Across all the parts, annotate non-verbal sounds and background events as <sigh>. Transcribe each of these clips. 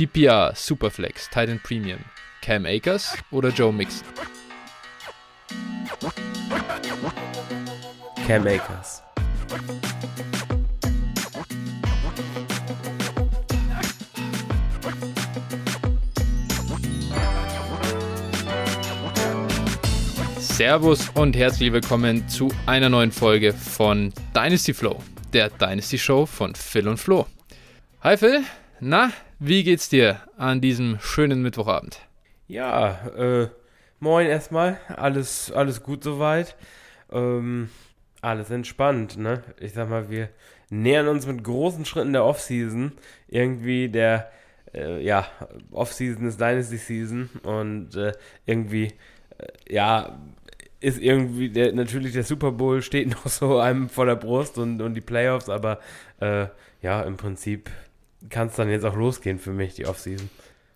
PPR, Superflex, Titan Premium, Cam Akers oder Joe Mixon? Cam Akers. Servus und herzlich willkommen zu einer neuen Folge von Dynasty Flow, der Dynasty Show von Phil und Flo. Hi Phil, na, wie geht's dir an diesem schönen Mittwochabend? Ja, äh, moin erstmal, alles, alles gut soweit. Ähm, alles entspannt, ne? Ich sag mal, wir nähern uns mit großen Schritten der Offseason. Irgendwie der, äh, ja, Offseason ist Dynasty Season und äh, irgendwie, äh, ja, ist irgendwie der, natürlich der Super Bowl steht <laughs> noch so einem vor der Brust und, und die Playoffs, aber äh, ja, im Prinzip kann es dann jetzt auch losgehen für mich, die Offseason.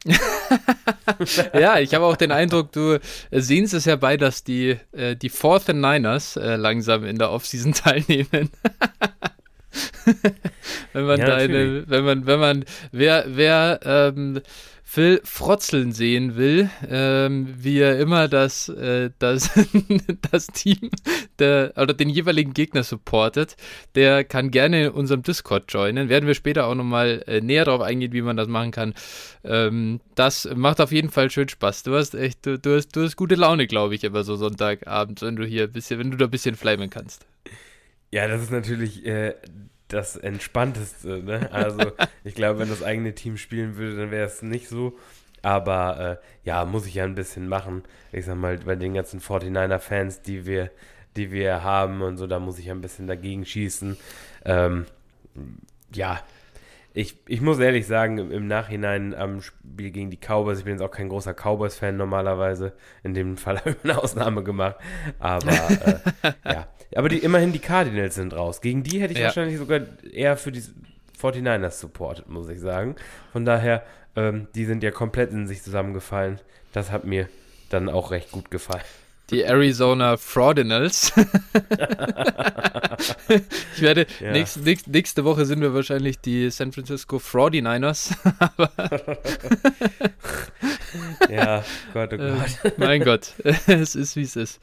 <laughs> ja, ich habe auch den Eindruck, du sehnst es herbei, dass die, äh, die Fourth and Niners äh, langsam in der Offseason <laughs> teilnehmen. <laughs> wenn man ja, deine, wenn man, wenn man, wer, wer ähm, Phil frotzeln sehen will, ähm, wie er immer das, äh, das, <laughs> das Team der, oder den jeweiligen Gegner supportet, der kann gerne in unserem Discord joinen. Werden wir später auch nochmal äh, näher darauf eingehen, wie man das machen kann. Ähm, das macht auf jeden Fall schön Spaß. Du hast echt, du, du hast, du hast gute Laune, glaube ich, immer so Sonntagabend, wenn du hier ein bisschen, wenn du da ein bisschen fleimen kannst. Ja, das ist natürlich äh, das Entspannteste. Ne? Also <laughs> ich glaube, wenn das eigene Team spielen würde, dann wäre es nicht so. Aber äh, ja, muss ich ja ein bisschen machen. Ich sag mal, bei den ganzen 49er-Fans, die wir, die wir haben und so, da muss ich ja ein bisschen dagegen schießen. Ähm, ja, ich, ich muss ehrlich sagen, im Nachhinein am Spiel gegen die Cowboys, ich bin jetzt auch kein großer Cowboys-Fan normalerweise, in dem Fall <laughs> habe ich eine Ausnahme gemacht, aber äh, ja. Aber die, immerhin die Cardinals sind raus. Gegen die hätte ich ja. wahrscheinlich sogar eher für die 49ers supportet, muss ich sagen. Von daher, ähm, die sind ja komplett in sich zusammengefallen. Das hat mir dann auch recht gut gefallen. Die Arizona Fraudinals. <laughs> ich werde, ja. nächst, nächst, nächste Woche sind wir wahrscheinlich die San Francisco Fraudiners. <laughs> ja, Gott, oh Gott. Äh, mein Gott, <laughs> es ist wie es ist.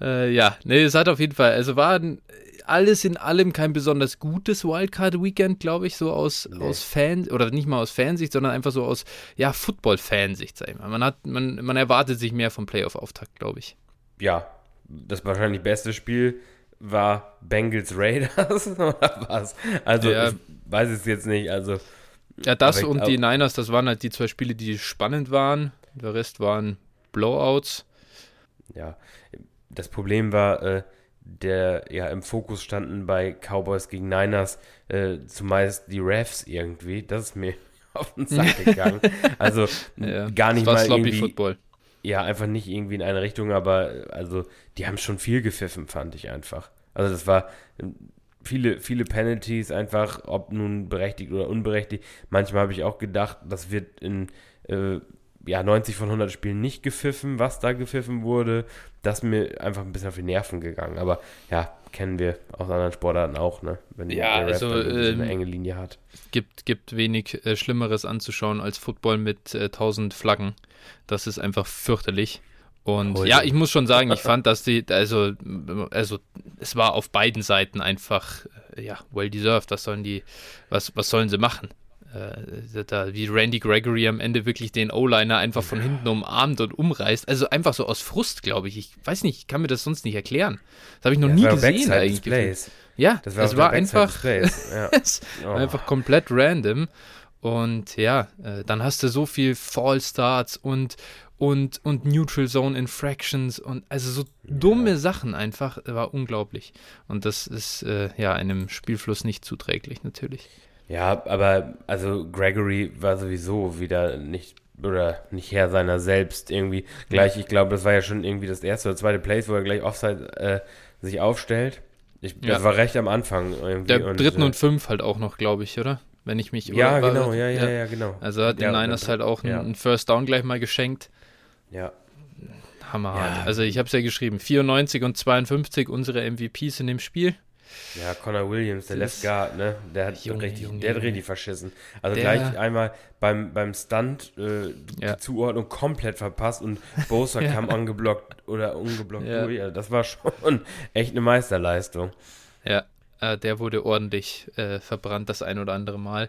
Äh, ja, nee, es hat auf jeden Fall, also war ein, alles in allem kein besonders gutes Wildcard-Weekend, glaube ich, so aus, nee. aus Fan, oder nicht mal aus Fansicht, sondern einfach so aus, ja, Football-Fansicht, sag ich mal. Man, hat, man, man erwartet sich mehr vom Playoff-Auftakt, glaube ich ja, das wahrscheinlich beste Spiel war Bengals Raiders <laughs> oder was? Also, ja. ich weiß es jetzt nicht. Also, ja, das und die Niners, das waren halt die zwei Spiele, die spannend waren. Der Rest waren Blowouts. Ja, das Problem war, äh, der ja im Fokus standen bei Cowboys gegen Niners äh, zumeist die Refs irgendwie. Das ist mir <laughs> auf den Sack <laughs> gegangen. Also ja, gar nicht mal irgendwie. Football ja, einfach nicht irgendwie in eine Richtung, aber also die haben schon viel gepfiffen, fand ich einfach. Also das war ähm, viele, viele Penalties einfach, ob nun berechtigt oder unberechtigt. Manchmal habe ich auch gedacht, das wird in äh, ja, 90 von 100 Spielen nicht gepfiffen, was da gepfiffen wurde. Das ist mir einfach ein bisschen auf die Nerven gegangen. Aber ja, kennen wir aus anderen Sportarten auch, ne? Wenn ja, der also, ähm, eine enge Linie hat. Gibt, gibt wenig äh, Schlimmeres anzuschauen als Football mit äh, 1000 Flaggen. Das ist einfach fürchterlich. Und oh, ja, ich muss schon sagen, ich fand, dass die, also, also es war auf beiden Seiten einfach, äh, ja, well deserved. Was sollen die, was, was sollen sie machen? Äh, da, wie Randy Gregory am Ende wirklich den O-Liner einfach von hinten umarmt und umreißt. Also einfach so aus Frust, glaube ich. Ich weiß nicht, ich kann mir das sonst nicht erklären. Das habe ich noch ja, nie gesehen eigentlich. Ja, das war, es war einfach, <laughs> ja. oh. einfach komplett random. Und ja, äh, dann hast du so viel Fall Starts und, und, und Neutral Zone Infractions und also so dumme ja. Sachen einfach, war unglaublich. Und das ist äh, ja einem Spielfluss nicht zuträglich, natürlich. Ja, aber also Gregory war sowieso wieder nicht oder nicht Herr seiner selbst irgendwie. Gleich, ich glaube, das war ja schon irgendwie das erste oder zweite Place, wo er gleich Offside äh, sich aufstellt. Ich, ja. Das war recht am Anfang irgendwie. Der und, dritten äh, und fünf halt auch noch, glaube ich, oder? Wenn ich mich Ja, genau, ja, ja, ja, genau. Also hat den ja, Niners halt auch ja. einen First Down gleich mal geschenkt. Ja. Hammerhart. Ja. Also ich habe es ja geschrieben, 94 und 52 unsere MVPs in dem Spiel. Ja, Connor Williams, der Left Guard, ne? Der hat Junge, richtig, Junge, der hat richtig verschissen. Also der, gleich einmal beim, beim Stunt äh, ja. die Zuordnung komplett verpasst und Bosa <laughs> ja. kam angeblockt oder ungeblockt ja. durch. Also das war schon <laughs> echt eine Meisterleistung. Ja, äh, der wurde ordentlich äh, verbrannt das ein oder andere Mal.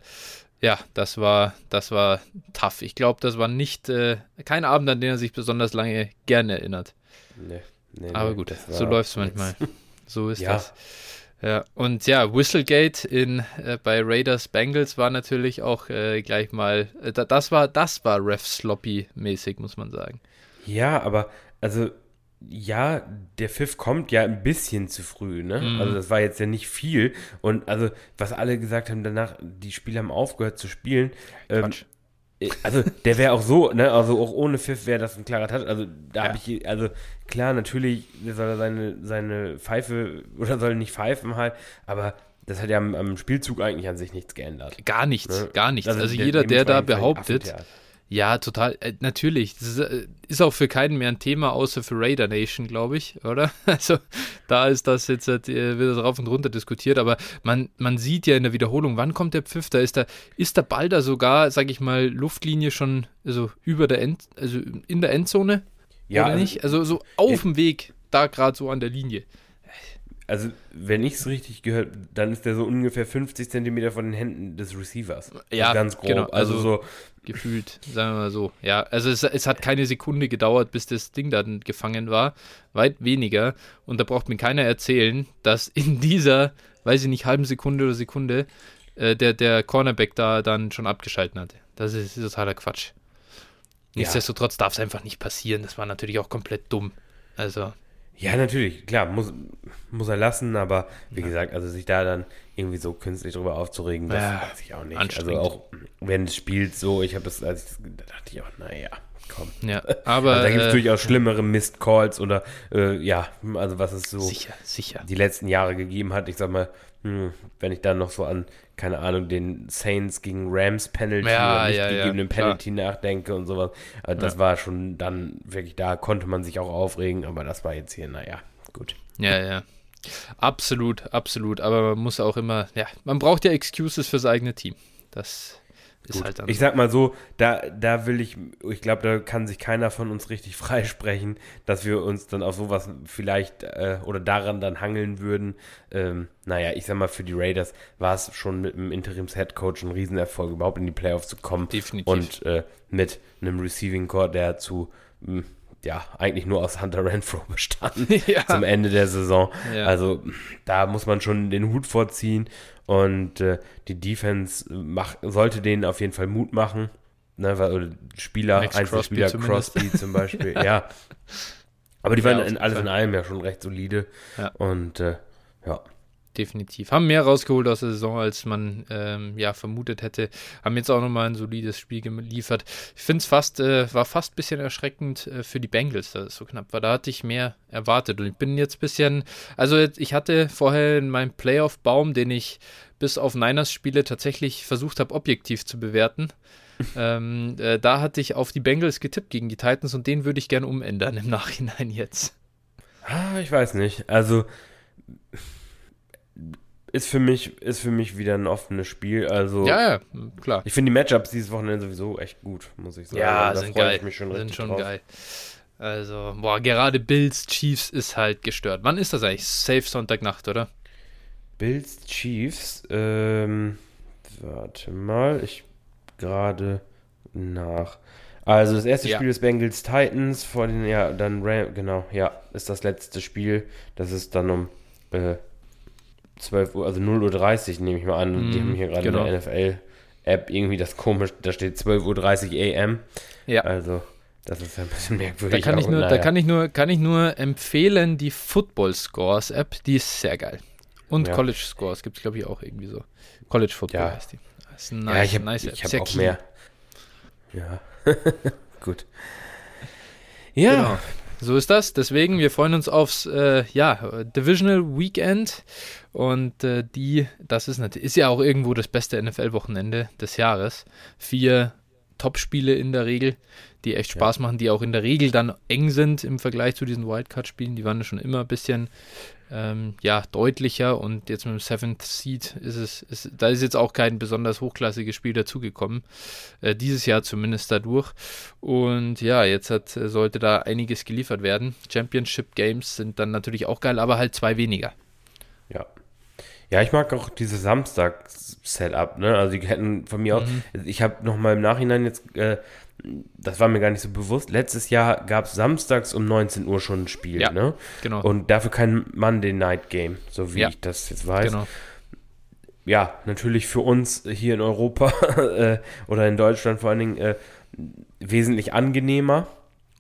Ja, das war, das war tough. Ich glaube, das war nicht äh, kein Abend, an den er sich besonders lange gerne erinnert. Nee, nee Aber nee, gut, so läuft es manchmal. So ist ja. das. Ja, und ja, Whistlegate in, äh, bei Raiders Bengals war natürlich auch äh, gleich mal, äh, das war, das war Ref Sloppy mäßig, muss man sagen. Ja, aber also ja, der Pfiff kommt ja ein bisschen zu früh, ne? Mhm. Also das war jetzt ja nicht viel. Und also, was alle gesagt haben danach, die Spieler haben aufgehört zu spielen. Ähm, also der wäre auch so, ne? Also auch ohne Pfiff wäre das ein klarer Touch. Also da ja. habe ich, also klar, natürlich soll er seine, seine Pfeife <laughs> oder soll nicht pfeifen halt, aber das hat ja am, am Spielzug eigentlich an sich nichts geändert. Gar nichts, ne? gar nichts. Also, also jeder, der da behauptet, ja, total. Äh, natürlich. Das ist, äh, ist, auch für keinen mehr ein Thema, außer für Raider Nation, glaube ich, oder? <laughs> Also da ist das jetzt, äh, wird das rauf und runter diskutiert, aber man, man sieht ja in der Wiederholung, wann kommt der Pfiff? Da ist der, ist der Ball da sogar, sage ich mal, Luftlinie schon also über der End, also in der Endzone? Ja. Oder nicht? Also so auf dem Weg, da gerade so an der Linie. Also, wenn ich es richtig gehört, dann ist der so ungefähr 50 Zentimeter von den Händen des Receivers. Ja, ganz grob. Genau, also, also so gefühlt, sagen wir mal so. Ja, also es, es, hat keine Sekunde gedauert, bis das Ding dann gefangen war. Weit weniger. Und da braucht mir keiner erzählen, dass in dieser, weiß ich nicht, halben Sekunde oder Sekunde äh, der, der Cornerback da dann schon abgeschalten hatte. Das ist, ist totaler Quatsch. Nichtsdestotrotz darf es einfach nicht passieren. Das war natürlich auch komplett dumm. Also. Ja, natürlich, klar, muss, muss er lassen, aber wie ja. gesagt, also sich da dann irgendwie so künstlich drüber aufzuregen, das ja, weiß ich auch nicht. Also auch wenn es spielt so, ich habe es, als ich da dachte ich auch, naja, komm. Ja, <laughs> aber also da gibt es äh, durchaus schlimmere Missed Calls oder äh, ja, also was es so sicher, sicher. die letzten Jahre gegeben hat. Ich sag mal, wenn ich dann noch so an, keine Ahnung, den Saints gegen Rams Penalty ja, oder nicht ja, gegebenen ja, Penalty nachdenke und sowas. Also das war schon dann wirklich, da konnte man sich auch aufregen, aber das war jetzt hier, naja, gut. Ja, ja. Absolut, absolut. Aber man muss auch immer, ja, man braucht ja Excuses fürs eigene Team. Das ist halt dann ich sag mal so, da, da will ich, ich glaube, da kann sich keiner von uns richtig <laughs> freisprechen, dass wir uns dann auf sowas vielleicht äh, oder daran dann hangeln würden. Ähm, naja, ich sag mal, für die Raiders war es schon mit dem Interims-Headcoach ein Riesenerfolg, überhaupt in die Playoffs zu kommen. Definitiv. Und äh, mit einem Receiving Core, der zu hm, ja, eigentlich nur aus Hunter Renfro <laughs> bestand <laughs> ja. zum Ende der Saison. Ja. Also da muss man schon den Hut vorziehen und äh, die Defense mach, sollte denen auf jeden Fall Mut machen. Ne, weil Spieler, Max Einzelspieler, Crosby, Crosby zum Beispiel, ja. <laughs> Aber die waren in, alles in allem ja schon recht solide. Ja. Und äh, ja definitiv. Haben mehr rausgeholt aus der Saison, als man ähm, ja vermutet hätte. Haben jetzt auch nochmal ein solides Spiel geliefert. Ich finde es fast, äh, war fast ein bisschen erschreckend äh, für die Bengals, dass es so knapp war. Da hatte ich mehr erwartet. Und ich bin jetzt ein bisschen, also ich hatte vorher in meinem Playoff-Baum, den ich bis auf Niners-Spiele tatsächlich versucht habe, objektiv zu bewerten. <laughs> ähm, äh, da hatte ich auf die Bengals getippt gegen die Titans und den würde ich gerne umändern im Nachhinein jetzt. Ah, ich weiß nicht. Also ist für mich, ist für mich wieder ein offenes Spiel. Also, ja, ja, klar. Ich finde die Matchups dieses Wochenende sowieso echt gut, muss ich sagen. Ja, da sind geil. Ich mich schon sind schon drauf. geil. Also, boah, gerade Bills Chiefs ist halt gestört. Wann ist das eigentlich? Safe Sonntagnacht, oder? Bills Chiefs, ähm, warte mal, ich gerade nach. Also das erste ja. Spiel ist Bengals Titans vor den, ja, dann Ram, genau, ja, ist das letzte Spiel. Das ist dann um äh, 12 Uhr, also 0 Uhr 30 nehme ich mal an. Mm, die mhm, haben hier gerade genau. in der NFL-App irgendwie das komisch, da steht 12.30 Uhr AM. Ja. Also, das ist ein bisschen merkwürdig. Da kann, ich nur, naja. da kann ich nur, kann ich nur empfehlen, die Football Scores App, die ist sehr geil. Und ja. College Scores gibt es, glaube ich, auch irgendwie so. College Football ja. heißt die. Das ist nice, ja, ich habe nice hab auch clean. mehr. Ja, <laughs> gut. Ja, genau. So ist das. Deswegen, wir freuen uns aufs äh, ja, Divisional Weekend. Und äh, die, das ist, ist ja auch irgendwo das beste NFL-Wochenende des Jahres. Vier Top-Spiele in der Regel, die echt Spaß ja. machen, die auch in der Regel dann eng sind im Vergleich zu diesen Wildcard-Spielen. Die waren schon immer ein bisschen ähm, ja, deutlicher und jetzt mit dem Seventh Seed ist es, ist, da ist jetzt auch kein besonders hochklassiges Spiel dazugekommen. Äh, dieses Jahr zumindest dadurch. Und ja, jetzt hat, sollte da einiges geliefert werden. Championship Games sind dann natürlich auch geil, aber halt zwei weniger. Ja. Ich mag auch diese Samstag-Setup, ne? Also die hätten von mir mhm. aus, ich habe noch mal im Nachhinein jetzt äh, das war mir gar nicht so bewusst. Letztes Jahr gab es samstags um 19 Uhr schon ein Spiel, ja, ne? Genau. Und dafür kein Monday Night Game, so wie ja, ich das jetzt weiß. Genau. Ja, natürlich für uns hier in Europa <laughs> äh, oder in Deutschland vor allen Dingen äh, wesentlich angenehmer.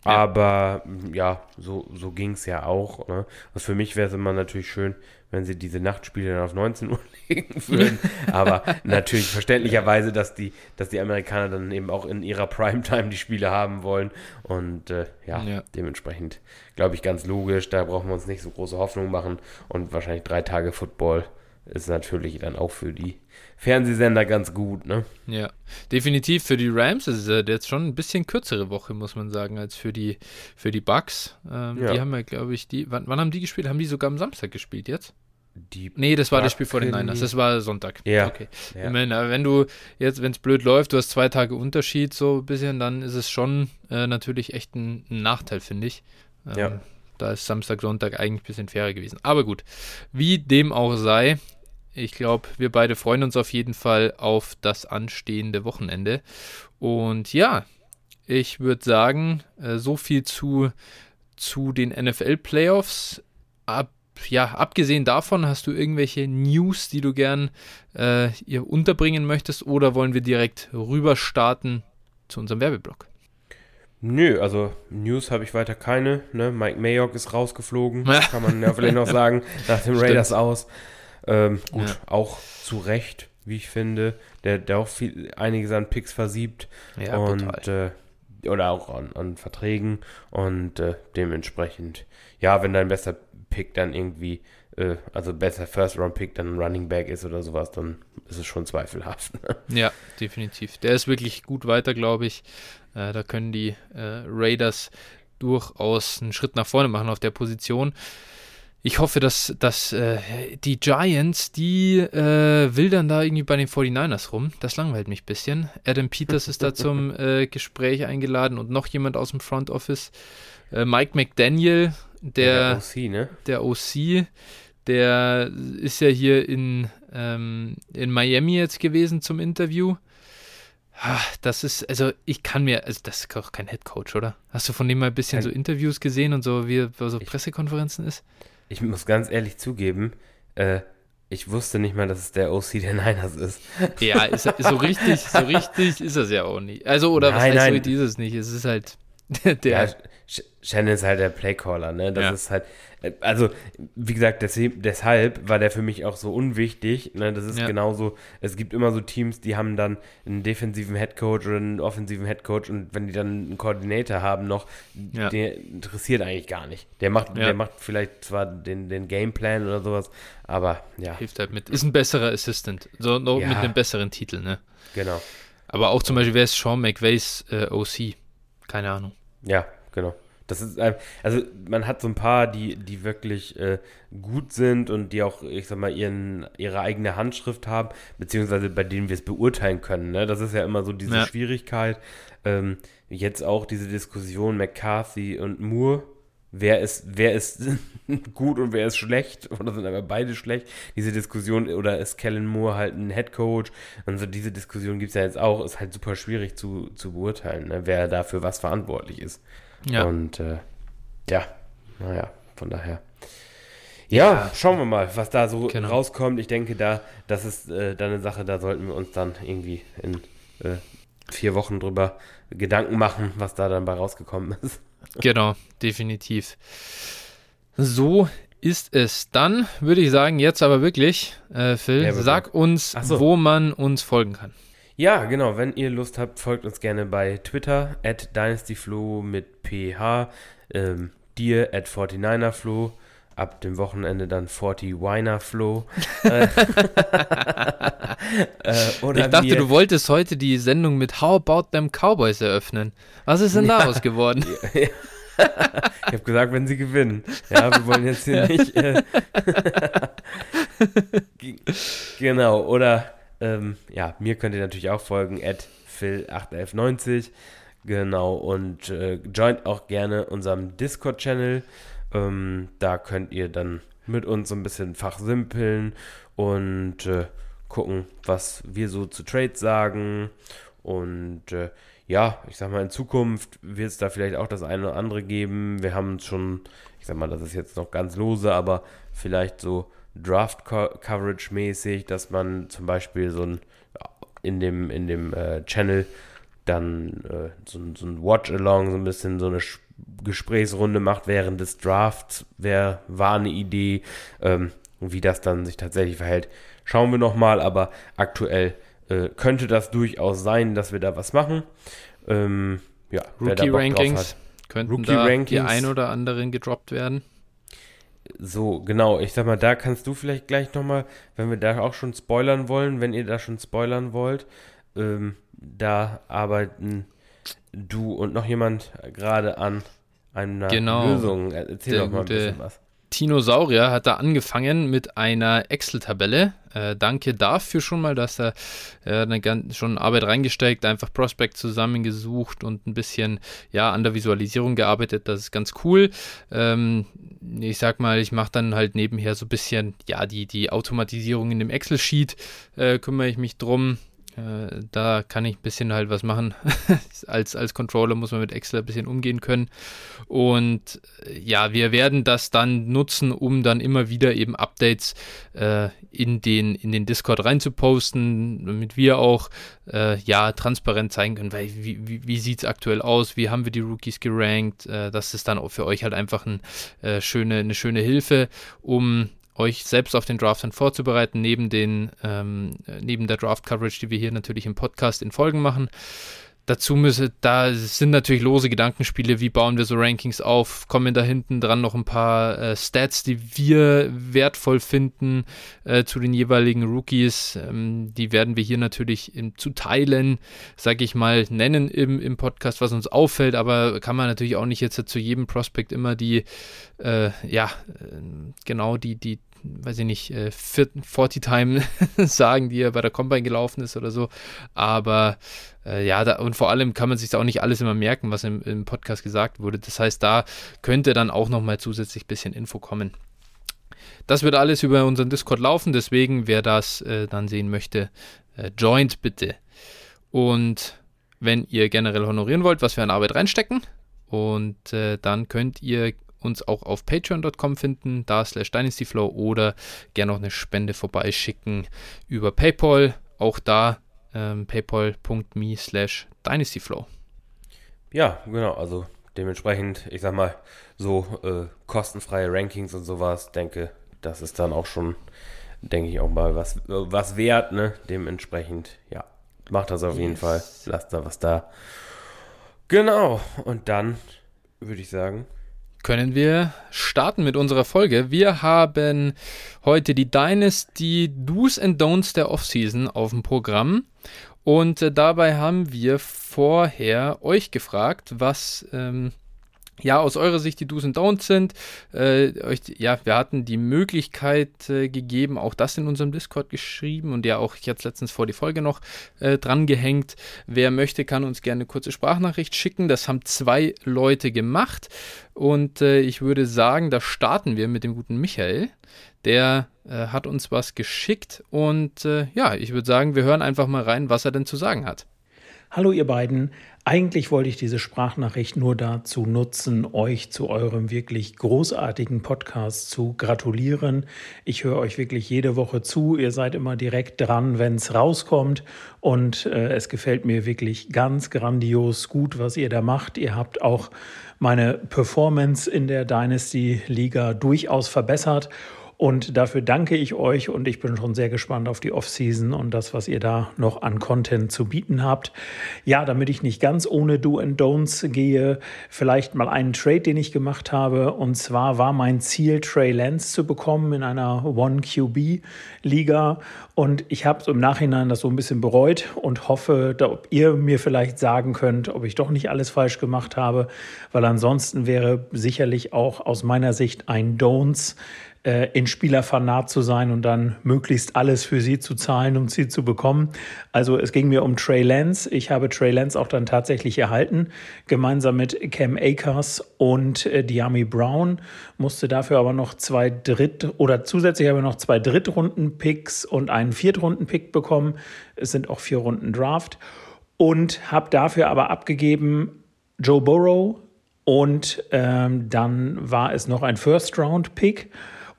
Ja. Aber ja, so, so ging es ja auch. Ne? Also für mich wäre es immer natürlich schön, wenn sie diese Nachtspiele dann auf 19 Uhr <laughs> legen würden. Aber natürlich verständlicherweise, dass die, dass die Amerikaner dann eben auch in ihrer Primetime die Spiele haben wollen. Und äh, ja, ja, dementsprechend glaube ich ganz logisch. Da brauchen wir uns nicht so große Hoffnung machen. Und wahrscheinlich drei Tage Football ist natürlich dann auch für die Fernsehsender ganz gut, ne? Ja, definitiv für die Rams ist es jetzt schon ein bisschen kürzere Woche, muss man sagen, als für die, für die Bucks. Ähm, ja. Die haben ja, glaube ich, die, wann, wann, haben die gespielt? Haben die sogar am Samstag gespielt jetzt? Die nee, das war das Spiel vor den Niners. Das war Sonntag. Ja. Okay. Ja. Ich meine, wenn du jetzt, wenn es blöd läuft, du hast zwei Tage Unterschied so ein bisschen, dann ist es schon äh, natürlich echt ein, ein Nachteil, finde ich. Ähm, ja. Da ist Samstag, Sonntag eigentlich ein bisschen fairer gewesen. Aber gut, wie dem auch sei, ich glaube, wir beide freuen uns auf jeden Fall auf das anstehende Wochenende. Und ja, ich würde sagen, äh, so viel zu, zu den NFL-Playoffs. Ab, ja, abgesehen davon, hast du irgendwelche News, die du gern äh, ihr unterbringen möchtest, oder wollen wir direkt rüber starten zu unserem Werbeblock? Nö, also News habe ich weiter keine. Ne? Mike Mayock ist rausgeflogen, <laughs> kann man ja vielleicht noch sagen, nach dem Raiders aus. Ähm, gut, ja. auch zu Recht, wie ich finde. Der, der auch viel, einiges an Picks versiebt. Ja, und äh, oder auch an, an Verträgen. Und äh, dementsprechend, ja, wenn dein bester Pick dann irgendwie, äh, also besser First-Round-Pick dann ein Running Back ist oder sowas, dann ist es schon zweifelhaft. <laughs> Ja, definitiv. Der ist wirklich gut weiter, glaube ich. Äh, da können die äh, Raiders durchaus einen Schritt nach vorne machen auf der Position ich hoffe, dass, dass äh, die Giants, die äh, wildern da irgendwie bei den 49ers rum. Das langweilt mich ein bisschen. Adam Peters ist da zum <laughs> äh, Gespräch eingeladen und noch jemand aus dem Front Office. Äh, Mike McDaniel, der, der OC, ne? Der OC, der ist ja hier in, ähm, in Miami jetzt gewesen zum Interview. Das ist, also ich kann mir, also das ist auch kein Head Coach, oder? Hast du von dem mal ein bisschen so Interviews gesehen und so, wie so Pressekonferenzen ist? Ich muss ganz ehrlich zugeben, äh, ich wusste nicht mal, dass es der OC der <laughs> Niners ist. Ja, ist, ist so richtig, so richtig ist das ja auch nicht. Also, oder nein, was heißt nein. so ist es nicht? Es ist halt <laughs> der. Ja, Shannon ist halt der Playcaller, ne? Das ja. ist halt, also, wie gesagt, deshalb war der für mich auch so unwichtig. Ne? Das ist ja. genauso, es gibt immer so Teams, die haben dann einen defensiven Headcoach oder einen offensiven Headcoach und wenn die dann einen Koordinator haben noch, ja. der interessiert eigentlich gar nicht. Der macht, der macht vielleicht zwar den, den Gameplan oder sowas, aber ja. Hilft halt mit. Ist ein besserer Assistant. So noch mit einem besseren Titel, ne? Genau. Aber auch zum Beispiel, wer ist Sean McVays äh, OC? Keine Ahnung. Ja, genau. Das ist also man hat so ein paar, die, die wirklich äh, gut sind und die auch, ich sag mal, ihren, ihre eigene Handschrift haben, beziehungsweise bei denen wir es beurteilen können. Ne? Das ist ja immer so diese ja. Schwierigkeit. Ähm, jetzt auch diese Diskussion McCarthy und Moore. Wer ist, wer ist <laughs> gut und wer ist schlecht? Oder sind aber beide schlecht? Diese Diskussion, oder ist Kellen Moore halt ein Head Coach? Und so diese Diskussion gibt es ja jetzt auch, ist halt super schwierig zu, zu beurteilen, ne? wer dafür was verantwortlich ist. Ja. Und äh, ja, naja, von daher. Ja, ja, schauen wir mal, was da so genau. rauskommt. Ich denke, da, das ist äh, dann eine Sache, da sollten wir uns dann irgendwie in äh, vier Wochen drüber Gedanken machen, was da dann bei rausgekommen ist. <laughs> Genau, definitiv. So ist es. Dann würde ich sagen, jetzt aber wirklich, äh, Phil, ja, sag uns, so. wo man uns folgen kann. Ja, genau. Wenn ihr Lust habt, folgt uns gerne bei Twitter at dynastyflo mit ph, ähm, dir at 49erflo, ab dem Wochenende dann 40 Winer Flow. <laughs> äh, <laughs> ich dachte, du wolltest heute die Sendung mit How About Them Cowboys eröffnen. Was ist denn ja. daraus geworden? <laughs> ich habe gesagt, wenn sie gewinnen. Ja, wir wollen jetzt hier nicht. Äh genau, oder ähm, ja, mir könnt ihr natürlich auch folgen, at phil81190. Genau, und äh, joint auch gerne unserem Discord-Channel. Ähm, da könnt ihr dann mit uns so ein bisschen fachsimpeln und äh, gucken, was wir so zu Trades sagen. Und äh, ja, ich sag mal, in Zukunft wird es da vielleicht auch das eine oder andere geben. Wir haben schon, ich sag mal, das ist jetzt noch ganz lose, aber vielleicht so Draft-Coverage-mäßig, dass man zum Beispiel so ein in dem, in dem äh, Channel dann äh, so, so ein Watch-Along, so ein bisschen so eine Gesprächsrunde macht während des Drafts, wäre, war eine Idee. Ähm, wie das dann sich tatsächlich verhält, schauen wir nochmal, aber aktuell äh, könnte das durchaus sein, dass wir da was machen. Ähm, ja, Rookie Rankings könnten Rookie da Rankings. die ein oder anderen gedroppt werden. So, genau. Ich sag mal, da kannst du vielleicht gleich nochmal, wenn wir da auch schon spoilern wollen, wenn ihr da schon spoilern wollt, ähm, da arbeiten du und noch jemand gerade an einer genau. Lösung. Erzähl doch mal ein bisschen was. Tinosaurier hat da angefangen mit einer Excel-Tabelle. Äh, danke dafür schon mal, dass er äh, schon Arbeit reingesteckt, einfach Prospect zusammengesucht und ein bisschen ja an der Visualisierung gearbeitet. Das ist ganz cool. Ähm, ich sag mal, ich mache dann halt nebenher so ein bisschen ja die, die Automatisierung in dem Excel-Sheet, äh, kümmere ich mich drum. Äh, da kann ich ein bisschen halt was machen. <laughs> als, als Controller muss man mit Excel ein bisschen umgehen können. Und äh, ja, wir werden das dann nutzen, um dann immer wieder eben Updates äh, in, den, in den Discord reinzuposten, damit wir auch äh, ja transparent zeigen können, weil wie, wie, wie sieht es aktuell aus, wie haben wir die Rookies gerankt. Äh, das ist dann auch für euch halt einfach ein, schöne, eine schöne Hilfe, um euch selbst auf den Draft dann vorzubereiten, neben, den, ähm, neben der Draft-Coverage, die wir hier natürlich im Podcast in Folgen machen. Dazu müsse, da sind natürlich lose Gedankenspiele, wie bauen wir so Rankings auf, kommen da hinten dran noch ein paar äh, Stats, die wir wertvoll finden äh, zu den jeweiligen Rookies. Ähm, die werden wir hier natürlich in, zu Teilen, sage ich mal, nennen im, im Podcast, was uns auffällt, aber kann man natürlich auch nicht jetzt zu jedem Prospect immer die, äh, ja, äh, genau die, die weiß ich nicht, äh, 40 Time <laughs> sagen, die er bei der Combine gelaufen ist oder so. Aber äh, ja, da, und vor allem kann man sich da auch nicht alles immer merken, was im, im Podcast gesagt wurde. Das heißt, da könnte dann auch nochmal zusätzlich ein bisschen Info kommen. Das wird alles über unseren Discord laufen, deswegen, wer das äh, dann sehen möchte, äh, joint bitte. Und wenn ihr generell honorieren wollt, was wir an Arbeit reinstecken, und äh, dann könnt ihr uns auch auf patreon.com finden, da slash dynastyflow oder gerne noch eine Spende vorbeischicken über PayPal, auch da ähm, paypal.me slash dynastyflow. Ja, genau, also dementsprechend, ich sag mal, so äh, kostenfreie Rankings und sowas, denke, das ist dann auch schon, denke ich, auch mal was, was wert, ne? Dementsprechend, ja, macht das auf yes. jeden Fall, lasst da was da. Genau, und dann würde ich sagen, können wir starten mit unserer Folge. Wir haben heute die Dynasty Do's and Don'ts der Offseason auf dem Programm. Und äh, dabei haben wir vorher euch gefragt, was ähm, ja, aus eurer Sicht die Do's und Don'ts sind. Äh, euch, ja, wir hatten die Möglichkeit äh, gegeben, auch das in unserem Discord geschrieben und ja auch jetzt letztens vor die Folge noch äh, dran gehängt. Wer möchte, kann uns gerne eine kurze Sprachnachricht schicken. Das haben zwei Leute gemacht und äh, ich würde sagen, da starten wir mit dem guten Michael. Der äh, hat uns was geschickt und äh, ja, ich würde sagen, wir hören einfach mal rein, was er denn zu sagen hat. Hallo ihr beiden. Eigentlich wollte ich diese Sprachnachricht nur dazu nutzen, euch zu eurem wirklich großartigen Podcast zu gratulieren. Ich höre euch wirklich jede Woche zu. Ihr seid immer direkt dran, wenn es rauskommt. Und äh, es gefällt mir wirklich ganz grandios gut, was ihr da macht. Ihr habt auch meine Performance in der Dynasty Liga durchaus verbessert. Und dafür danke ich euch und ich bin schon sehr gespannt auf die Offseason und das, was ihr da noch an Content zu bieten habt. Ja, damit ich nicht ganz ohne Do and Don'ts gehe, vielleicht mal einen Trade, den ich gemacht habe. Und zwar war mein Ziel, Trey Lance zu bekommen in einer One QB Liga. Und ich habe im Nachhinein das so ein bisschen bereut und hoffe, ob ihr mir vielleicht sagen könnt, ob ich doch nicht alles falsch gemacht habe, weil ansonsten wäre sicherlich auch aus meiner Sicht ein Don'ts äh, in Spielerfanat zu sein und dann möglichst alles für sie zu zahlen, um sie zu bekommen. Also es ging mir um Trey Lance. Ich habe Trey Lance auch dann tatsächlich erhalten, gemeinsam mit Cam Akers und äh, Diami Brown. Musste dafür aber noch zwei Dritt- oder zusätzlich habe ich noch zwei Drittrunden-Picks und einen Viertrunden-Pick bekommen. Es sind auch vier Runden Draft. Und habe dafür aber abgegeben Joe Burrow, und ähm, dann war es noch ein First-Round-Pick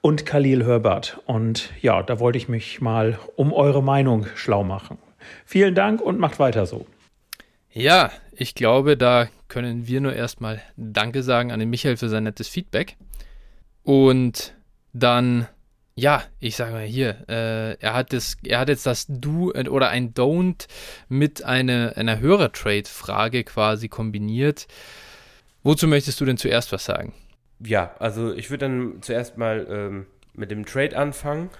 und Khalil Herbert. Und ja, da wollte ich mich mal um eure Meinung schlau machen. Vielen Dank und macht weiter so. Ja, ich glaube, da können wir nur erstmal Danke sagen an den Michael für sein nettes Feedback. Und dann, ja, ich sage mal hier, äh, er, hat das, er hat jetzt das Do oder ein Don't mit eine, einer Hörer-Trade-Frage quasi kombiniert. Wozu möchtest du denn zuerst was sagen? Ja, also ich würde dann zuerst mal ähm, mit dem Trade anfangen,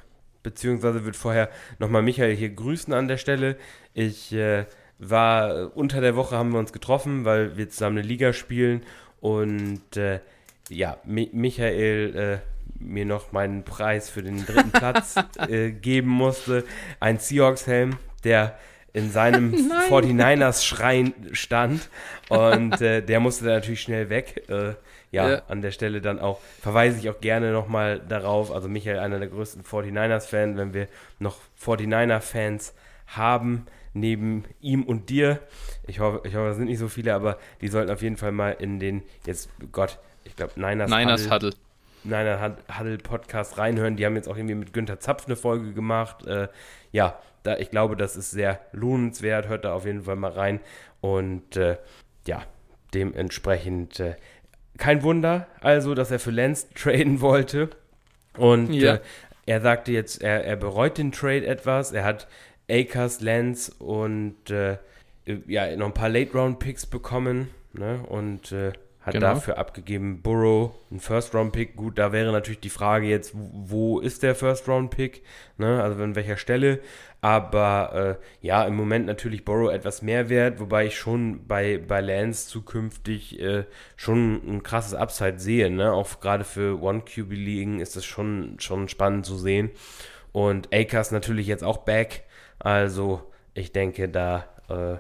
beziehungsweise würde vorher nochmal Michael hier grüßen an der Stelle. Ich äh, war unter der Woche haben wir uns getroffen, weil wir zusammen eine Liga spielen und äh, ja, Mi Michael äh, mir noch meinen Preis für den dritten Platz <laughs> äh, geben musste. Ein Seahawks-Helm, der in seinem <laughs> 49ers-Schrein stand und äh, der musste dann natürlich schnell weg. Ja, ja, an der Stelle dann auch, verweise ich auch gerne nochmal darauf, also Michael, einer der größten 49ers-Fans, wenn wir noch 49er-Fans haben, neben ihm und dir, ich hoffe, ich hoffe, es sind nicht so viele, aber die sollten auf jeden Fall mal in den, jetzt, Gott, ich glaube, Niners, Niners Huddle. Niner Huddle Podcast reinhören. Die haben jetzt auch irgendwie mit Günther Zapf eine Folge gemacht. Äh, ja, da, ich glaube, das ist sehr lohnenswert. Hört da auf jeden Fall mal rein. Und äh, ja, dementsprechend äh, kein Wunder, also, dass er für Lance traden wollte. Und ja. äh, er sagte jetzt, er, er bereut den Trade etwas. Er hat Akers, Lance und äh, ja, noch ein paar Late-Round-Picks bekommen. Ne? Und äh, hat genau. dafür abgegeben Burrow, ein First-Round-Pick. Gut, da wäre natürlich die Frage jetzt, wo ist der First-Round-Pick? Ne? Also an welcher Stelle. Aber äh, ja, im Moment natürlich Burrow etwas mehr wert, wobei ich schon bei, bei Lance zukünftig äh, schon ein krasses Upside sehe. Ne? Auch gerade für One-QB-Ligen ist das schon, schon spannend zu sehen. Und Akers natürlich jetzt auch back. Also ich denke, da äh,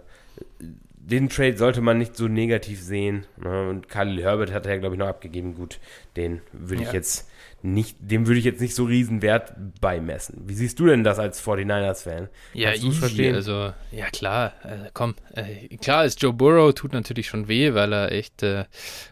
den Trade sollte man nicht so negativ sehen. Ne? Und Khalil Herbert hat er ja, glaube ich, noch abgegeben. Gut, den würde ja. ich jetzt nicht, dem würde ich jetzt nicht so riesen Wert beimessen. Wie siehst du denn das als 49ers-Fan? Ja, easy, verstehen? also, ja klar, äh, komm, äh, klar ist Joe Burrow, tut natürlich schon weh, weil er echt äh,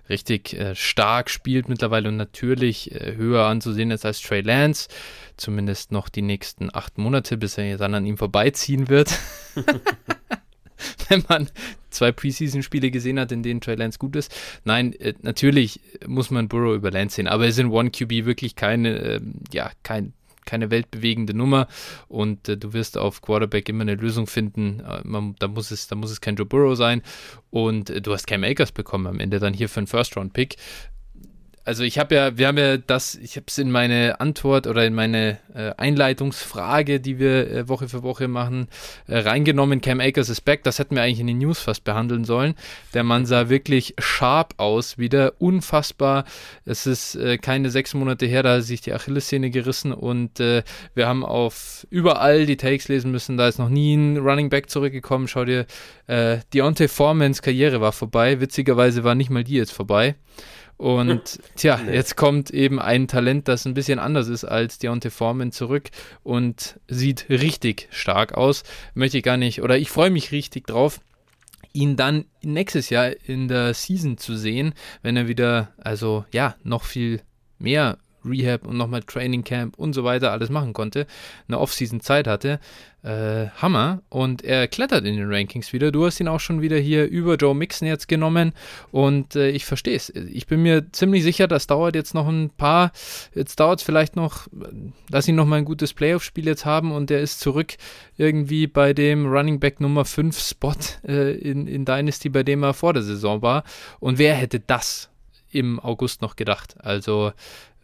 richtig äh, stark spielt mittlerweile und natürlich äh, höher anzusehen ist als Trey Lance, zumindest noch die nächsten acht Monate, bis er dann an ihm vorbeiziehen wird. <laughs> <laughs> <laughs> wenn man zwei Preseason-Spiele gesehen hat, in denen Trey Lance gut ist. Nein, äh, natürlich muss man Burrow über Lance sehen, aber er ist in One QB wirklich keine, äh, ja, kein, keine weltbewegende Nummer und äh, du wirst auf Quarterback immer eine Lösung finden. Äh, man, da, muss es, da muss es kein Joe Burrow sein und äh, du hast Cam Akers bekommen am Ende dann hier für einen First-Round-Pick also ich habe ja, wir haben ja das, ich habe es in meine Antwort oder in meine äh, Einleitungsfrage, die wir äh, Woche für Woche machen, äh, reingenommen. Cam Akers ist back. Das hätten wir eigentlich in den News fast behandeln sollen. Der Mann sah wirklich sharp aus, wieder unfassbar. Es ist äh, keine sechs Monate her, da hat sich die Achillessehne gerissen und äh, wir haben auf überall die Takes lesen müssen. Da ist noch nie ein Running Back zurückgekommen. Schau dir, äh, Deontay Formans Karriere war vorbei. Witzigerweise war nicht mal die jetzt vorbei. Und <laughs> tja, nee. jetzt kommt eben ein Talent, das ein bisschen anders ist als Deontay Foreman zurück und sieht richtig stark aus. Möchte ich gar nicht, oder ich freue mich richtig drauf ihn dann nächstes Jahr in der Season zu sehen, wenn er wieder, also ja, noch viel mehr Rehab und nochmal Training Camp und so weiter alles machen konnte, eine Offseason Zeit hatte. Äh, Hammer. Und er klettert in den Rankings wieder. Du hast ihn auch schon wieder hier über Joe Mixon jetzt genommen. Und äh, ich verstehe es. Ich bin mir ziemlich sicher, das dauert jetzt noch ein paar. Jetzt dauert es vielleicht noch, dass ihn nochmal ein gutes Playoff-Spiel jetzt haben und er ist zurück irgendwie bei dem Running Back Nummer 5 Spot äh, in, in Dynasty, bei dem er vor der Saison war. Und wer hätte das im August noch gedacht? Also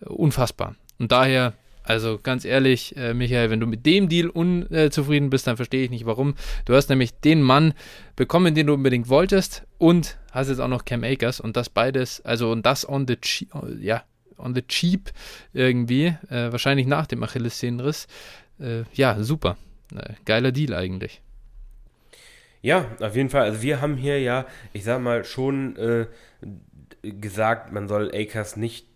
unfassbar. Und daher also ganz ehrlich, äh, Michael, wenn du mit dem Deal unzufrieden bist, dann verstehe ich nicht warum. Du hast nämlich den Mann bekommen, den du unbedingt wolltest und hast jetzt auch noch Cam Akers und das beides, also und das on the cheap, ja, on the cheap irgendwie, äh, wahrscheinlich nach dem Achillessehnenriss. Äh, ja, super. Äh, geiler Deal eigentlich. Ja, auf jeden Fall. Also wir haben hier ja, ich sag mal, schon äh, gesagt, man soll Akers nicht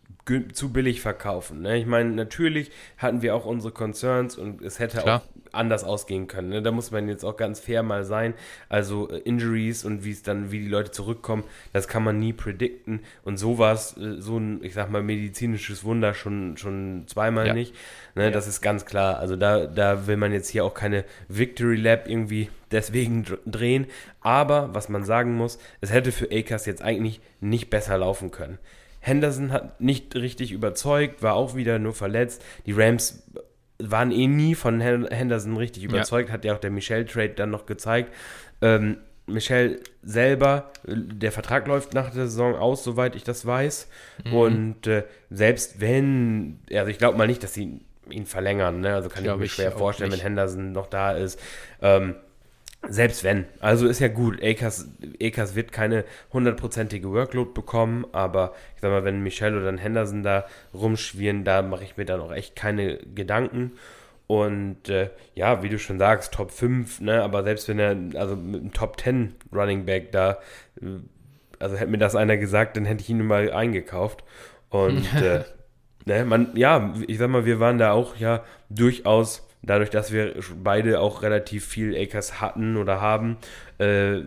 zu billig verkaufen. Ne? Ich meine, natürlich hatten wir auch unsere Concerns und es hätte Klar. auch anders ausgehen können. Ne? Da muss man jetzt auch ganz fair mal sein. Also äh, Injuries und wie es dann, wie die Leute zurückkommen, das kann man nie predikten. Und sowas, äh, so ein, ich sag mal, medizinisches Wunder schon, schon zweimal ja. nicht. Ne? Ja. Das ist ganz klar. Also da, da will man jetzt hier auch keine Victory Lab irgendwie deswegen drehen. Aber was man sagen muss, es hätte für Akers jetzt eigentlich nicht besser laufen können. Henderson hat nicht richtig überzeugt, war auch wieder nur verletzt. Die Rams waren eh nie von Henderson richtig überzeugt, ja. hat ja auch der Michel-Trade dann noch gezeigt. Ähm, Michel selber, der Vertrag läuft nach der Saison aus, soweit ich das weiß. Mhm. Und äh, selbst wenn, also ich glaube mal nicht, dass sie ihn verlängern, ne? also kann ich, ich mir schwer vorstellen, nicht. wenn Henderson noch da ist. Ähm, selbst wenn. Also ist ja gut. Akers, Akers wird keine hundertprozentige Workload bekommen, aber ich sag mal, wenn Michelle oder dann Henderson da rumschwirren, da mache ich mir dann auch echt keine Gedanken. Und äh, ja, wie du schon sagst, Top 5, ne, aber selbst wenn er, also mit einem Top 10 Running Back da, äh, also hätte mir das einer gesagt, dann hätte ich ihn mal eingekauft. Und <laughs> äh, ne, man, ja, ich sag mal, wir waren da auch ja durchaus dadurch, dass wir beide auch relativ viel Acres hatten oder haben, äh,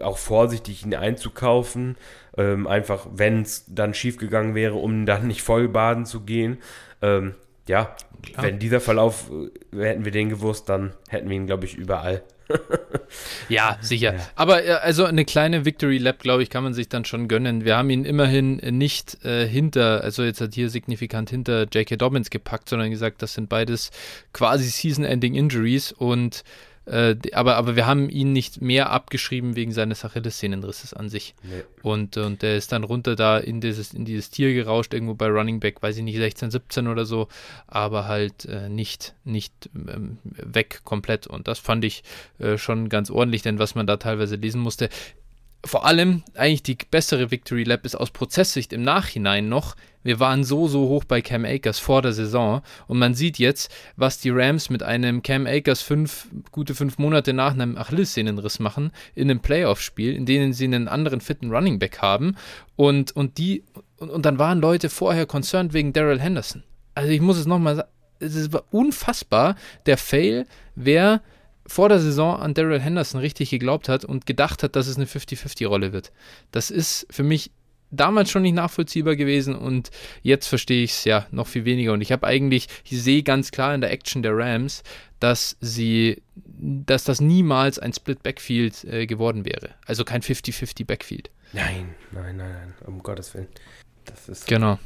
auch vorsichtig ihn einzukaufen. Ähm, einfach, wenn es dann schiefgegangen wäre, um <laughs> dann nicht voll baden zu gehen. Ähm, ja, Klar. wenn dieser Verlauf, äh, hätten wir den gewusst, dann hätten wir ihn, glaube ich, überall. <laughs> ja, sicher. Ja. Aber äh, also eine kleine Victory Lap, glaube ich, kann man sich dann schon gönnen. Wir haben ihn immerhin nicht äh, hinter, also jetzt hat hier signifikant hinter J.K. Dobbins gepackt, sondern gesagt, das sind beides quasi Season-Ending Injuries und äh, aber, aber wir haben ihn nicht mehr abgeschrieben wegen seines Achillessehnenrisses an sich. Nee. Und, und der ist dann runter da in dieses, in dieses Tier gerauscht, irgendwo bei Running Back, weiß ich nicht, 16, 17 oder so, aber halt äh, nicht, nicht ähm, weg komplett. Und das fand ich äh, schon ganz ordentlich, denn was man da teilweise lesen musste, vor allem eigentlich die bessere Victory Lap ist aus Prozesssicht im Nachhinein noch. Wir waren so, so hoch bei Cam Akers vor der Saison und man sieht jetzt, was die Rams mit einem Cam Akers fünf, gute fünf Monate nach einem Achillessehnenriss machen in einem Playoff-Spiel, in denen sie einen anderen fitten Running Back haben und, und die, und, und dann waren Leute vorher concerned wegen Daryl Henderson. Also ich muss es nochmal sagen, es ist unfassbar, der Fail, wer vor der Saison an Daryl Henderson richtig geglaubt hat und gedacht hat, dass es eine 50-50-Rolle wird. Das ist für mich damals schon nicht nachvollziehbar gewesen und jetzt verstehe ich es ja noch viel weniger. Und ich habe eigentlich, ich sehe ganz klar in der Action der Rams, dass sie, dass das niemals ein Split Backfield äh, geworden wäre. Also kein 50-50 Backfield. Nein, nein, nein, nein, um Gottes Willen. Das ist. Genau.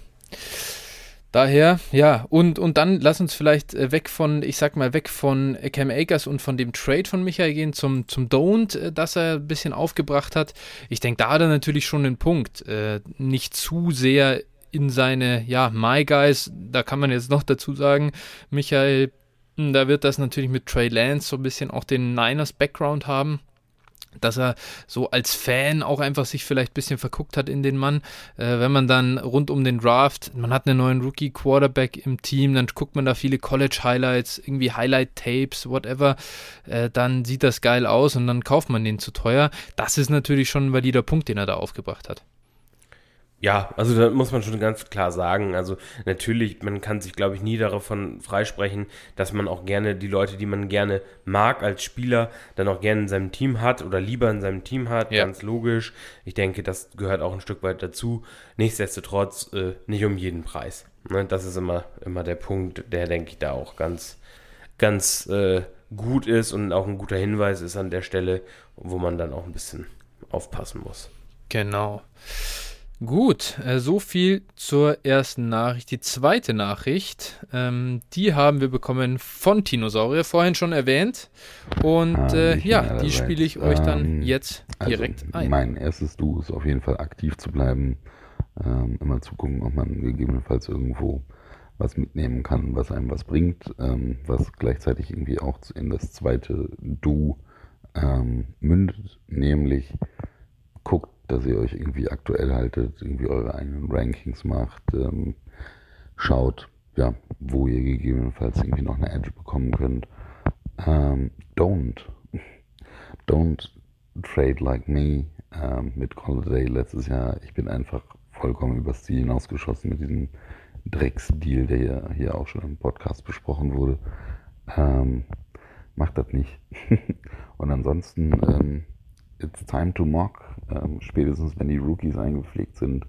Daher, ja, und, und dann lass uns vielleicht äh, weg von, ich sag mal, weg von Cam Akers und von dem Trade von Michael gehen zum, zum Don't, äh, das er ein bisschen aufgebracht hat. Ich denke, da hat er natürlich schon einen Punkt. Äh, nicht zu sehr in seine, ja, My Guys, da kann man jetzt noch dazu sagen, Michael, hm, da wird das natürlich mit Trey Lance so ein bisschen auch den Niners Background haben dass er so als Fan auch einfach sich vielleicht ein bisschen verguckt hat in den Mann. Äh, wenn man dann rund um den Draft, man hat einen neuen Rookie-Quarterback im Team, dann guckt man da viele College-Highlights, irgendwie Highlight-Tapes, whatever, äh, dann sieht das geil aus und dann kauft man den zu teuer. Das ist natürlich schon ein valider Punkt, den er da aufgebracht hat. Ja, also da muss man schon ganz klar sagen. Also natürlich, man kann sich, glaube ich, nie davon freisprechen, dass man auch gerne die Leute, die man gerne mag als Spieler, dann auch gerne in seinem Team hat oder lieber in seinem Team hat. Ja. Ganz logisch. Ich denke, das gehört auch ein Stück weit dazu. Nichtsdestotrotz äh, nicht um jeden Preis. Ne, das ist immer, immer der Punkt, der, denke ich, da auch ganz, ganz äh, gut ist und auch ein guter Hinweis ist an der Stelle, wo man dann auch ein bisschen aufpassen muss. Genau. Gut, äh, so viel zur ersten Nachricht. Die zweite Nachricht, ähm, die haben wir bekommen von Dinosaurier, vorhin schon erwähnt. Und ah, äh, ja, die spiele ich euch dann ähm, jetzt also direkt also ein. Mein erstes Du ist auf jeden Fall aktiv zu bleiben, ähm, immer zu gucken, ob man gegebenenfalls irgendwo was mitnehmen kann, was einem was bringt, ähm, was gleichzeitig irgendwie auch in das zweite Du ähm, mündet, nämlich guckt, dass ihr euch irgendwie aktuell haltet, irgendwie eure eigenen Rankings macht, ähm, schaut, ja, wo ihr gegebenenfalls irgendwie noch eine Edge bekommen könnt. Ähm, don't, don't trade like me ähm, mit Holiday letztes Jahr. Ich bin einfach vollkommen übers Ziel hinausgeschossen mit diesem Drecksdeal, der ja hier auch schon im Podcast besprochen wurde. Ähm, macht das nicht. <laughs> Und ansonsten, ähm, it's time to mock. Ähm, spätestens wenn die Rookies eingepflegt sind,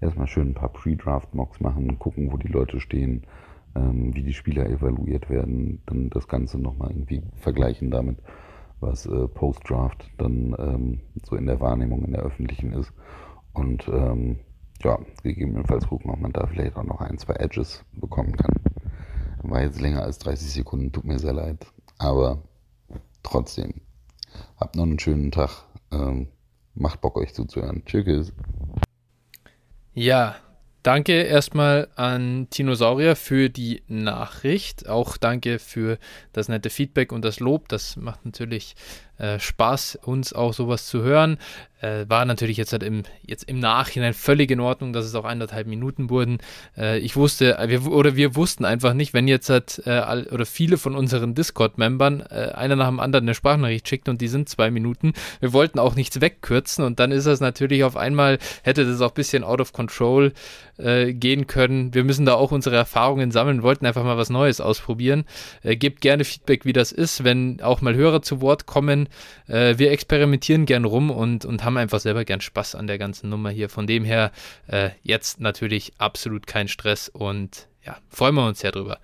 erstmal schön ein paar Pre-Draft-Mocks machen, gucken, wo die Leute stehen, ähm, wie die Spieler evaluiert werden, dann das Ganze nochmal irgendwie vergleichen damit, was äh, Post-Draft dann ähm, so in der Wahrnehmung in der öffentlichen ist. Und ähm, ja, gegebenenfalls gucken, ob man da vielleicht auch noch ein, zwei Edges bekommen kann. War jetzt länger als 30 Sekunden, tut mir sehr leid. Aber trotzdem, habt noch einen schönen Tag. Ähm, macht Bock, euch zuzuhören. Tschüss. Ja, danke erstmal an Tinosaurier für die Nachricht. Auch danke für das nette Feedback und das Lob. Das macht natürlich äh, Spaß, uns auch sowas zu hören. Äh, war natürlich jetzt halt im, jetzt im Nachhinein völlig in Ordnung, dass es auch eineinhalb Minuten wurden. Äh, ich wusste, äh, wir, oder wir wussten einfach nicht, wenn jetzt halt, äh, all, oder viele von unseren Discord-Membern einer nach dem anderen eine Sprachnachricht schickt und die sind zwei Minuten. Wir wollten auch nichts wegkürzen und dann ist das natürlich auf einmal, hätte das auch ein bisschen out of control gehen können. Wir müssen da auch unsere Erfahrungen sammeln, wollten einfach mal was Neues ausprobieren. gebt gerne Feedback, wie das ist, wenn auch mal Hörer zu Wort kommen. Wir experimentieren gern rum und, und haben haben einfach selber gern Spaß an der ganzen Nummer hier. Von dem her äh, jetzt natürlich absolut kein Stress und ja, freuen wir uns sehr drüber.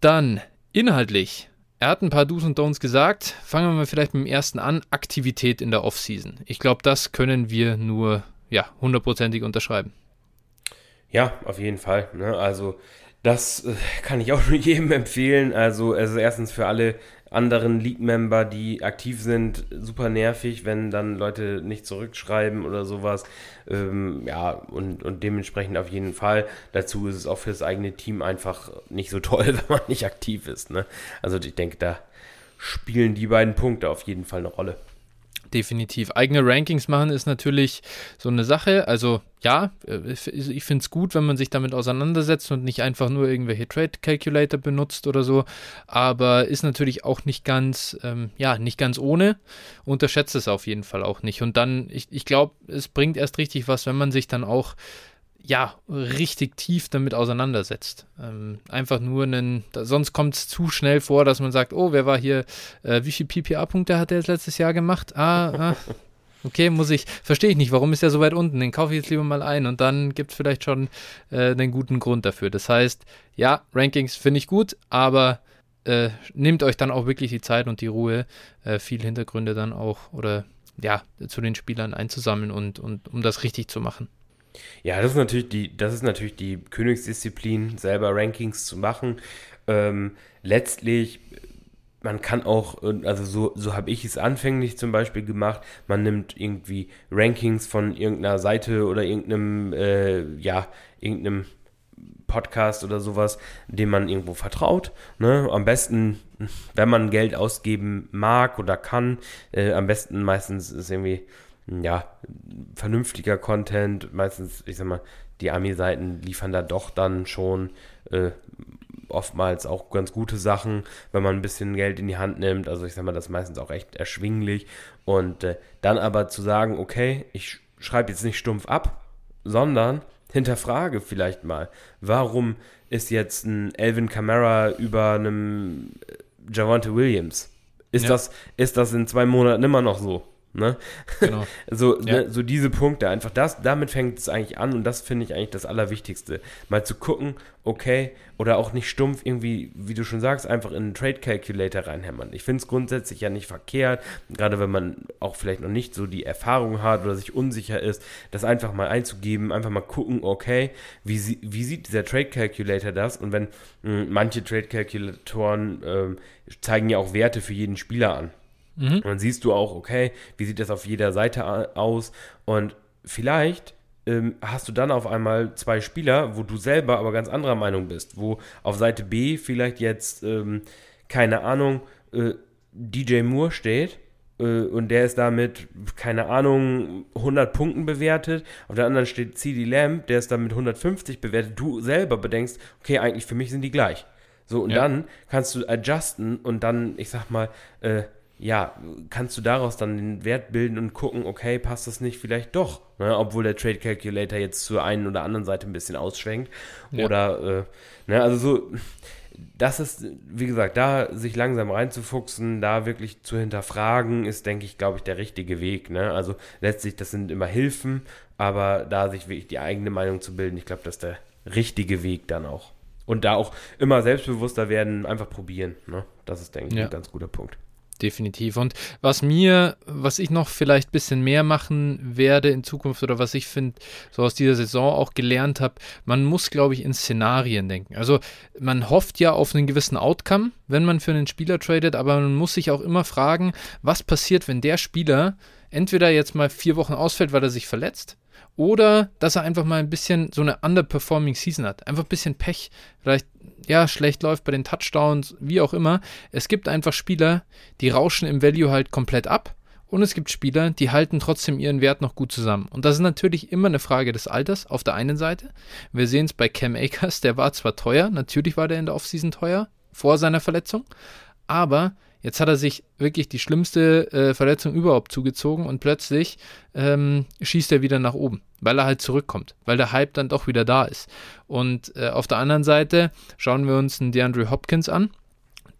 Dann inhaltlich. Er hat ein paar Do's und Don'ts gesagt. Fangen wir mal vielleicht mit dem ersten an. Aktivität in der Offseason. Ich glaube, das können wir nur ja, hundertprozentig unterschreiben. Ja, auf jeden Fall. Ne? Also das äh, kann ich auch nur <laughs> jedem empfehlen. Also, also erstens für alle anderen League-Member, die aktiv sind, super nervig, wenn dann Leute nicht zurückschreiben oder sowas. Ähm, ja, und, und dementsprechend auf jeden Fall. Dazu ist es auch für das eigene Team einfach nicht so toll, <laughs> wenn man nicht aktiv ist. Ne? Also ich denke, da spielen die beiden Punkte auf jeden Fall eine Rolle definitiv. Eigene Rankings machen ist natürlich so eine Sache. Also ja, äh, ich finde es gut, wenn man sich damit auseinandersetzt und nicht einfach nur irgendwelche Trade Calculator benutzt oder so. Aber ist natürlich auch nicht ganz, ähm, ja, nicht ganz ohne. Unterschätzt es auf jeden Fall auch nicht. Und dann, ich, ich glaube, es bringt erst richtig was, wenn man sich dann auch ja, richtig tief damit auseinandersetzt. Ähm, einfach nur einen, da, sonst kommt es zu schnell vor, dass man sagt, oh, wer war hier, äh, wie viele PPA-Punkte hat er jetzt letztes Jahr gemacht? Ah, ah, okay, muss ich, verstehe ich nicht, warum ist er so weit unten? Den kaufe ich jetzt lieber mal ein und dann gibt es vielleicht schon äh, einen guten Grund dafür. Das heißt, ja, Rankings finde ich gut, aber äh, nehmt euch dann auch wirklich die Zeit und die Ruhe, äh, viel Hintergründe dann auch oder ja, zu den Spielern einzusammeln und, und um das richtig zu machen. Ja, das ist natürlich die, das ist natürlich die Königsdisziplin, selber Rankings zu machen. Ähm, letztlich, man kann auch, also so, so habe ich es anfänglich zum Beispiel gemacht, man nimmt irgendwie Rankings von irgendeiner Seite oder irgendeinem, äh, ja, irgendeinem Podcast oder sowas, dem man irgendwo vertraut. Ne? Am besten, wenn man Geld ausgeben mag oder kann, äh, am besten meistens ist irgendwie ja, vernünftiger Content. Meistens, ich sag mal, die Ami-Seiten liefern da doch dann schon äh, oftmals auch ganz gute Sachen, wenn man ein bisschen Geld in die Hand nimmt. Also ich sag mal, das ist meistens auch echt erschwinglich. Und äh, dann aber zu sagen, okay, ich schreibe jetzt nicht stumpf ab, sondern hinterfrage vielleicht mal, warum ist jetzt ein Elvin Kamara über einem äh, Javante Williams? Ist, ja. das, ist das in zwei Monaten immer noch so? Ne? Genau. <laughs> so, ja. ne, so diese Punkte, einfach das, damit fängt es eigentlich an und das finde ich eigentlich das Allerwichtigste. Mal zu gucken, okay, oder auch nicht stumpf irgendwie, wie du schon sagst, einfach in einen Trade Calculator reinhämmern. Ich finde es grundsätzlich ja nicht verkehrt, gerade wenn man auch vielleicht noch nicht so die Erfahrung hat oder sich unsicher ist, das einfach mal einzugeben, einfach mal gucken, okay, wie, wie sieht dieser Trade Calculator das? Und wenn mh, hm, manche Trade Calculatoren äh, zeigen ja auch Werte für jeden Spieler an. Mhm. Und dann siehst du auch, okay, wie sieht das auf jeder Seite aus? Und vielleicht ähm, hast du dann auf einmal zwei Spieler, wo du selber aber ganz anderer Meinung bist, wo auf Seite B vielleicht jetzt, ähm, keine Ahnung, äh, DJ Moore steht äh, und der ist damit, keine Ahnung, 100 Punkten bewertet. Auf der anderen steht CD Lamb, der ist damit 150 bewertet. Du selber bedenkst, okay, eigentlich für mich sind die gleich. So, und ja. dann kannst du adjusten und dann, ich sag mal, äh, ja, kannst du daraus dann den Wert bilden und gucken, okay, passt das nicht vielleicht doch, ne? obwohl der Trade Calculator jetzt zur einen oder anderen Seite ein bisschen ausschwenkt. Ja. Oder, äh, ne, also so, das ist, wie gesagt, da sich langsam reinzufuchsen, da wirklich zu hinterfragen, ist, denke ich, glaube ich, der richtige Weg. Ne? Also letztlich, das sind immer Hilfen, aber da sich wirklich die eigene Meinung zu bilden, ich glaube, das ist der richtige Weg dann auch. Und da auch immer selbstbewusster werden, einfach probieren. Ne? Das ist, denke ich, ja. ein ganz guter Punkt definitiv. Und was mir, was ich noch vielleicht ein bisschen mehr machen werde in Zukunft oder was ich finde, so aus dieser Saison auch gelernt habe, man muss, glaube ich, in Szenarien denken. Also man hofft ja auf einen gewissen Outcome, wenn man für einen Spieler tradet, aber man muss sich auch immer fragen, was passiert, wenn der Spieler entweder jetzt mal vier Wochen ausfällt, weil er sich verletzt, oder dass er einfach mal ein bisschen so eine underperforming Season hat. Einfach ein bisschen Pech. Vielleicht, ja, schlecht läuft bei den Touchdowns, wie auch immer. Es gibt einfach Spieler, die rauschen im Value halt komplett ab. Und es gibt Spieler, die halten trotzdem ihren Wert noch gut zusammen. Und das ist natürlich immer eine Frage des Alters auf der einen Seite. Wir sehen es bei Cam Akers, der war zwar teuer, natürlich war der in der Offseason teuer, vor seiner Verletzung, aber Jetzt hat er sich wirklich die schlimmste äh, Verletzung überhaupt zugezogen und plötzlich ähm, schießt er wieder nach oben, weil er halt zurückkommt, weil der Hype dann doch wieder da ist. Und äh, auf der anderen Seite schauen wir uns einen DeAndre Hopkins an.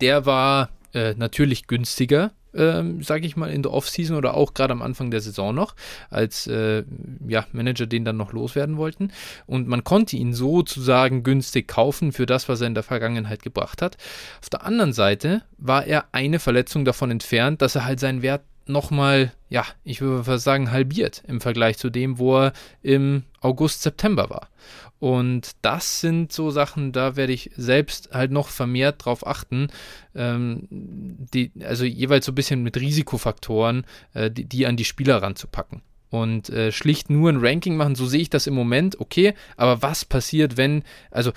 Der war äh, natürlich günstiger ähm, sage ich mal, in der Offseason oder auch gerade am Anfang der Saison noch, als äh, ja, Manager den dann noch loswerden wollten. Und man konnte ihn sozusagen günstig kaufen für das, was er in der Vergangenheit gebracht hat. Auf der anderen Seite war er eine Verletzung davon entfernt, dass er halt seinen Wert nochmal, ja, ich würde fast sagen, halbiert im Vergleich zu dem, wo er im August, September war. Und das sind so Sachen, da werde ich selbst halt noch vermehrt drauf achten, ähm, die, also jeweils so ein bisschen mit Risikofaktoren, äh, die, die, an die Spieler ranzupacken. Und äh, schlicht nur ein Ranking machen, so sehe ich das im Moment, okay, aber was passiert, wenn, also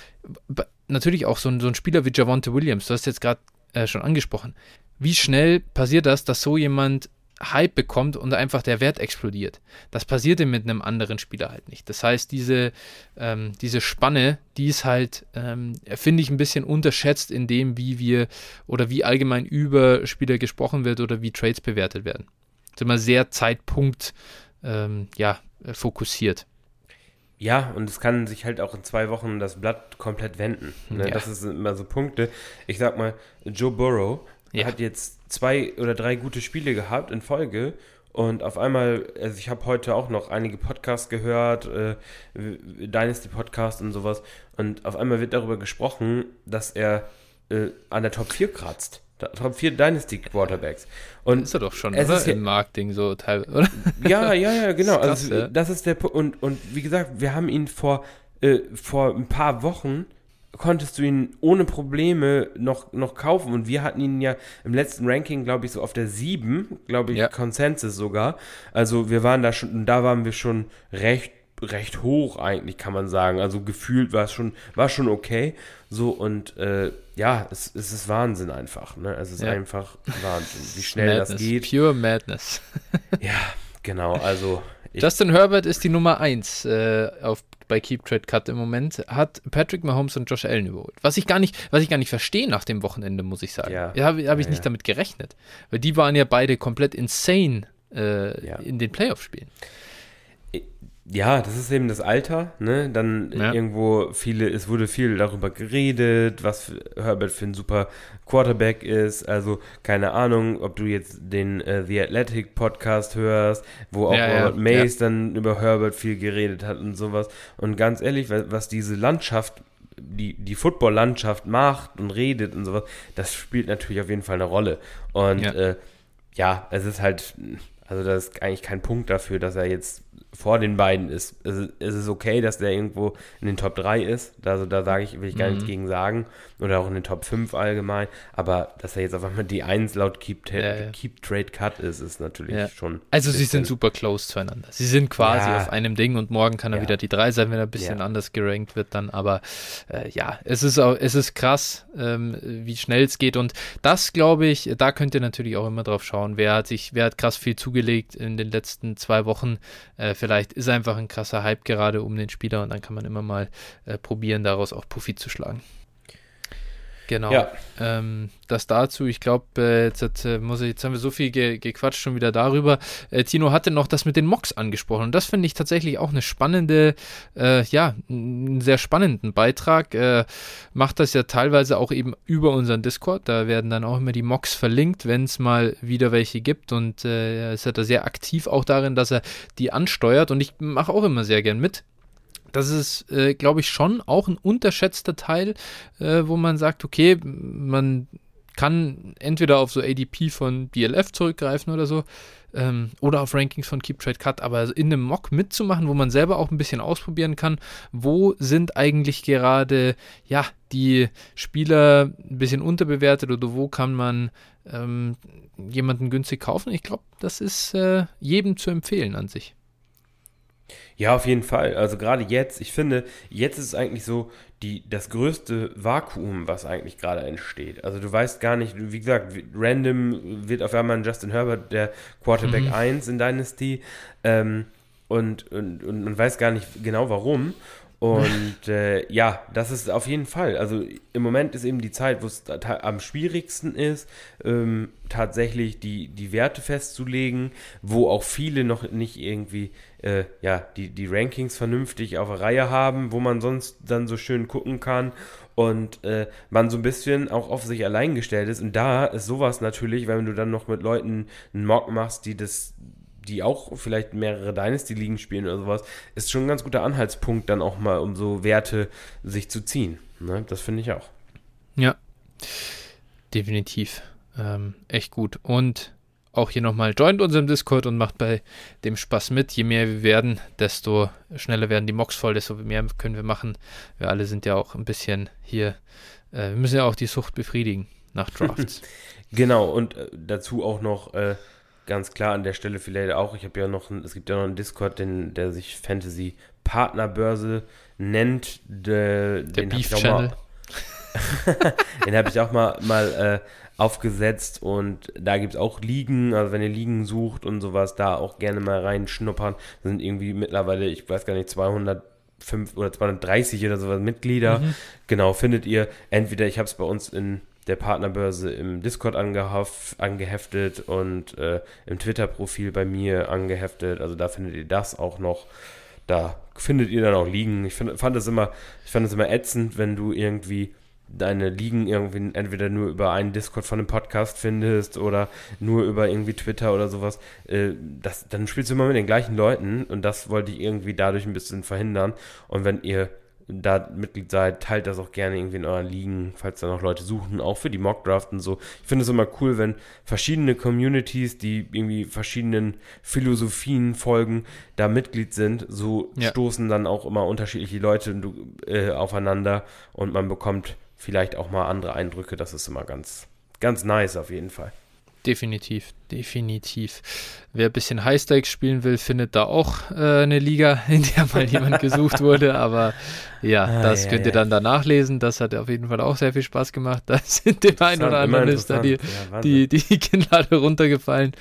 natürlich auch so ein, so ein Spieler wie Javonte Williams, du hast jetzt gerade äh, schon angesprochen, wie schnell passiert das, dass so jemand Hype bekommt und einfach der Wert explodiert. Das passierte mit einem anderen Spieler halt nicht. Das heißt, diese, ähm, diese Spanne, die ist halt, ähm, finde ich, ein bisschen unterschätzt in dem, wie wir oder wie allgemein über Spieler gesprochen wird oder wie Trades bewertet werden. Das ist immer sehr Zeitpunkt ähm, ja, fokussiert. Ja, und es kann sich halt auch in zwei Wochen das Blatt komplett wenden. Ne? Ja. Das sind immer so Punkte. Ich sag mal, Joe Burrow ja. hat jetzt zwei oder drei gute Spiele gehabt in Folge und auf einmal, also ich habe heute auch noch einige Podcasts gehört, äh, Dynasty Podcast und sowas, und auf einmal wird darüber gesprochen, dass er äh, an der Top 4 kratzt. Top 4 Dynasty Quarterbacks. Und ist er doch schon, es oder? Ist Im Marketing so teilweise, oder? Ja, ja, ja, <laughs> genau. Das ist, krass, also, das ist der Punkt. Und, und wie gesagt, wir haben ihn vor, äh, vor ein paar Wochen konntest du ihn ohne Probleme noch, noch kaufen. Und wir hatten ihn ja im letzten Ranking, glaube ich, so auf der 7, glaube ich, ja. Consensus sogar. Also wir waren da schon, da waren wir schon recht, recht hoch eigentlich, kann man sagen. Also gefühlt war es schon, war schon okay. So und äh, ja, es, es ist Wahnsinn einfach. Ne? Es ist ja. einfach Wahnsinn, wie <laughs> schnell Madness, das geht. Pure Madness. <laughs> ja, genau. Also Justin Herbert ist die Nummer 1 äh, auf bei Keep Trade Cut im Moment, hat Patrick Mahomes und Josh Allen überholt. Was ich gar nicht, was ich gar nicht verstehe nach dem Wochenende, muss ich sagen. Ja. Habe hab ich ja, nicht ja. damit gerechnet. Weil die waren ja beide komplett insane äh, ja. in den Playoff-Spielen. Ja, das ist eben das Alter, ne? Dann ja. irgendwo viele, es wurde viel darüber geredet, was Herbert für ein super Quarterback ist. Also keine Ahnung, ob du jetzt den äh, The Athletic Podcast hörst, wo auch ja, Robert ja, Mays dann über Herbert viel geredet hat und sowas. Und ganz ehrlich, was diese Landschaft die, die Football-Landschaft macht und redet und sowas, das spielt natürlich auf jeden Fall eine Rolle. Und ja, äh, ja es ist halt, also da ist eigentlich kein Punkt dafür, dass er jetzt vor den beiden ist. Es, es ist okay, dass der irgendwo in den Top 3 ist. Also da sage ich, will ich gar mhm. nichts gegen sagen. Oder auch in den Top 5 allgemein. Aber dass er jetzt auf einmal die 1 laut Keep, ja, ja. Keep Trade Cut ist, ist natürlich ja. schon. Also sie sind super close zueinander. Sie sind quasi auf einem Ding und morgen kann er wieder die 3 sein, wenn er ein bisschen anders gerankt wird dann. Aber äh, ja, es ist auch, es ist krass, ähm, wie schnell es geht. Und das, glaube ich, da könnt ihr natürlich auch immer drauf schauen. Wer hat sich, wer hat krass viel zugelegt in den letzten zwei Wochen? Äh, vielleicht ist einfach ein krasser Hype gerade um den Spieler und dann kann man immer mal äh, probieren, daraus auch Profit zu schlagen. Genau. Ja. Ähm, das dazu. Ich glaube, äh, jetzt, äh, muss ich, jetzt haben wir so viel ge gequatscht schon wieder darüber. Äh, Tino hatte noch das mit den Mocks angesprochen. Und das finde ich tatsächlich auch eine spannende, äh, ja, einen sehr spannenden Beitrag. Äh, macht das ja teilweise auch eben über unseren Discord. Da werden dann auch immer die Mocks verlinkt, wenn es mal wieder welche gibt. Und äh, er ist ja da sehr aktiv auch darin, dass er die ansteuert. Und ich mache auch immer sehr gern mit das ist, äh, glaube ich, schon auch ein unterschätzter Teil, äh, wo man sagt, okay, man kann entweder auf so ADP von DLF zurückgreifen oder so, ähm, oder auf Rankings von Keep Trade Cut, aber in einem Mock mitzumachen, wo man selber auch ein bisschen ausprobieren kann, wo sind eigentlich gerade, ja, die Spieler ein bisschen unterbewertet oder wo kann man ähm, jemanden günstig kaufen. Ich glaube, das ist äh, jedem zu empfehlen an sich. Ja, auf jeden Fall. Also gerade jetzt, ich finde, jetzt ist es eigentlich so die, das größte Vakuum, was eigentlich gerade entsteht. Also du weißt gar nicht, wie gesagt, random wird auf einmal ein Justin Herbert der Quarterback mhm. 1 in Dynasty ähm, und, und, und man weiß gar nicht genau warum. Und <laughs> äh, ja, das ist auf jeden Fall. Also im Moment ist eben die Zeit, wo es am schwierigsten ist, ähm, tatsächlich die, die Werte festzulegen, wo auch viele noch nicht irgendwie äh, ja, die, die Rankings vernünftig auf der Reihe haben, wo man sonst dann so schön gucken kann und äh, man so ein bisschen auch auf sich allein gestellt ist. Und da ist sowas natürlich, wenn du dann noch mit Leuten einen Mock machst, die das die auch vielleicht mehrere Dynasty-Ligen spielen oder sowas, ist schon ein ganz guter Anhaltspunkt, dann auch mal um so Werte sich zu ziehen. Ne? Das finde ich auch. Ja, definitiv. Ähm, echt gut. Und auch hier nochmal joint unserem Discord und macht bei dem Spaß mit. Je mehr wir werden, desto schneller werden die Mocks voll, desto mehr können wir machen. Wir alle sind ja auch ein bisschen hier, äh, wir müssen ja auch die Sucht befriedigen nach Drafts. <laughs> genau, und äh, dazu auch noch äh, ganz klar an der Stelle vielleicht auch, ich habe ja noch, es gibt ja noch einen Discord, den, der sich Fantasy Partnerbörse nennt. De, der den Beef Channel. Mal, <laughs> den habe ich auch mal, mal äh, aufgesetzt und da gibt es auch Ligen, also wenn ihr Ligen sucht und sowas, da auch gerne mal reinschnuppern. Da sind irgendwie mittlerweile, ich weiß gar nicht, 205 oder 230 oder sowas Mitglieder. Mhm. Genau, findet ihr entweder, ich habe es bei uns in der Partnerbörse im Discord angeheftet und äh, im Twitter-Profil bei mir angeheftet. Also da findet ihr das auch noch. Da findet ihr dann auch Liegen. Ich find, fand es immer, ich fand es immer ätzend, wenn du irgendwie deine Liegen irgendwie entweder nur über einen Discord von einem Podcast findest oder nur über irgendwie Twitter oder sowas, äh, das, dann spielst du immer mit den gleichen Leuten und das wollte ich irgendwie dadurch ein bisschen verhindern. Und wenn ihr da Mitglied seid, teilt das auch gerne irgendwie in euren Ligen, falls da noch Leute suchen, auch für die Mockdraft und so. Ich finde es immer cool, wenn verschiedene Communities, die irgendwie verschiedenen Philosophien folgen, da Mitglied sind. So ja. stoßen dann auch immer unterschiedliche Leute äh, aufeinander und man bekommt vielleicht auch mal andere Eindrücke. Das ist immer ganz, ganz nice auf jeden Fall. Definitiv, definitiv. Wer ein bisschen Highstakes spielen will, findet da auch äh, eine Liga, <laughs> in der mal jemand <laughs> gesucht wurde. Aber ja, ah, das ja, könnt ihr dann danach lesen. Das hat auf jeden Fall auch sehr viel Spaß gemacht. <laughs> Da sind dem einen oder anderen ist da die, ja, die, die Kinnlade runtergefallen.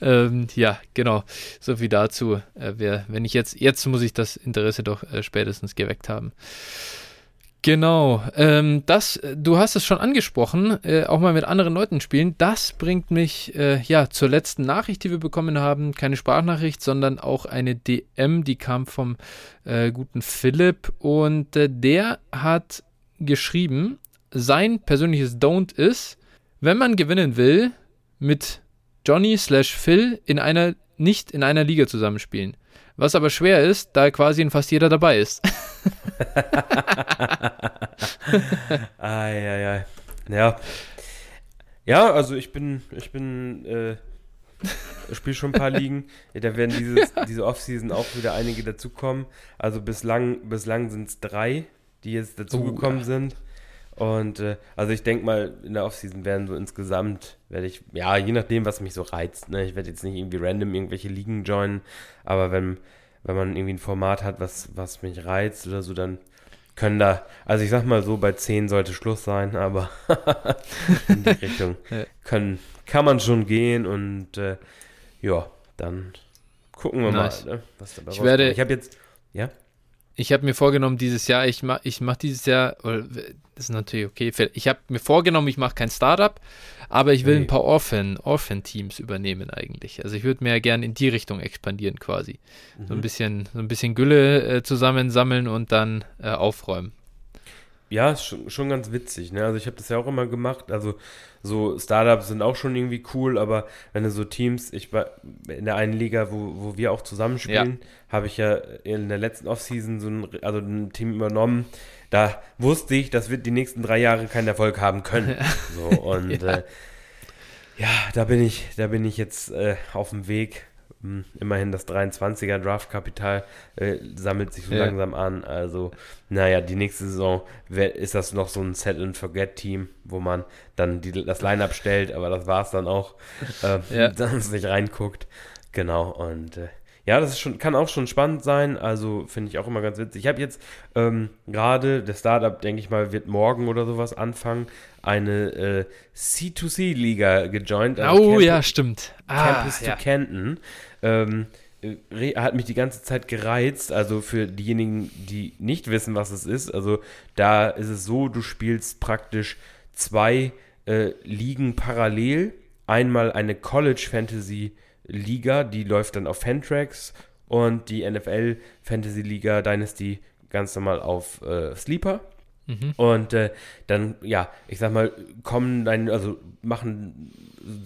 Ähm, ja, genau. So viel dazu. Äh, wer, wenn ich jetzt, jetzt muss ich das Interesse doch äh, spätestens geweckt haben. Genau, ähm, das, du hast es schon angesprochen, äh, auch mal mit anderen Leuten spielen. Das bringt mich äh, ja zur letzten Nachricht, die wir bekommen haben. Keine Sprachnachricht, sondern auch eine DM, die kam vom äh, guten Philipp und äh, der hat geschrieben, sein persönliches Don't ist, wenn man gewinnen will, mit Johnny slash Phil in einer nicht in einer Liga zusammenspielen. Was aber schwer ist, da quasi in fast jeder dabei ist. <laughs> ai, ai, ai. Ja. Ja, also ich bin, ich bin, äh, spiele schon ein paar <laughs> Ligen. Da werden dieses, diese Offseason auch wieder einige dazukommen. Also bislang, bislang sind es drei, die jetzt dazugekommen oh, ja. sind. Und äh, also ich denke mal, in der Offseason werden so insgesamt, werde ich, ja, je nachdem, was mich so reizt. Ne? Ich werde jetzt nicht irgendwie random irgendwelche Ligen joinen, aber wenn, wenn man irgendwie ein Format hat, was, was mich reizt oder so, dann können da, also ich sag mal so, bei 10 sollte Schluss sein, aber <laughs> in die <laughs> Richtung können, kann man schon gehen und äh, ja, dann gucken wir nice. mal, ne, was dabei ich rauskommt. Werde, ich habe jetzt, ja? Ich habe mir vorgenommen, dieses Jahr, ich mache ich mach dieses Jahr, das ist natürlich okay, ich habe mir vorgenommen, ich mache kein Startup, aber ich will okay. ein paar Orphan, Orphan-Teams übernehmen eigentlich. Also ich würde mehr gerne in die Richtung expandieren quasi. Mhm. So ein mhm. bisschen, so ein bisschen Gülle äh, zusammensammeln und dann äh, aufräumen. Ja, ist schon, schon ganz witzig, ne? Also ich habe das ja auch immer gemacht. Also so Startups sind auch schon irgendwie cool, aber wenn du so Teams, ich war in der einen Liga, wo, wo wir auch zusammenspielen, ja. habe ich ja in der letzten Offseason so ein, also ein Team übernommen. Da wusste ich, das wird die nächsten drei Jahre keinen Erfolg haben können. So, und <laughs> ja. Äh, ja, da bin ich, da bin ich jetzt äh, auf dem Weg hm, immerhin das 23er Draftkapital äh, sammelt sich so ja. langsam an. Also, naja, die nächste Saison ist das noch so ein Set-and-Forget-Team, wo man dann die, das Line-Up stellt, aber das war es dann auch, äh, <laughs> ja. <laughs> dann sich reinguckt. Genau, und äh, ja, das ist schon, kann auch schon spannend sein. Also finde ich auch immer ganz witzig. Ich habe jetzt ähm, gerade, der Startup, denke ich mal, wird morgen oder sowas anfangen, eine äh, C2C-Liga gejoint. Also oh Camp ja, stimmt. Campus ah, to ja. Canton. Ähm, hat mich die ganze Zeit gereizt. Also für diejenigen, die nicht wissen, was es ist. Also da ist es so, du spielst praktisch zwei äh, Ligen parallel. Einmal eine College Fantasy Liga, die läuft dann auf Fantrax und die NFL Fantasy Liga Dynasty ganz normal auf äh, Sleeper. Mhm. Und äh, dann, ja, ich sag mal, kommen deine, also machen,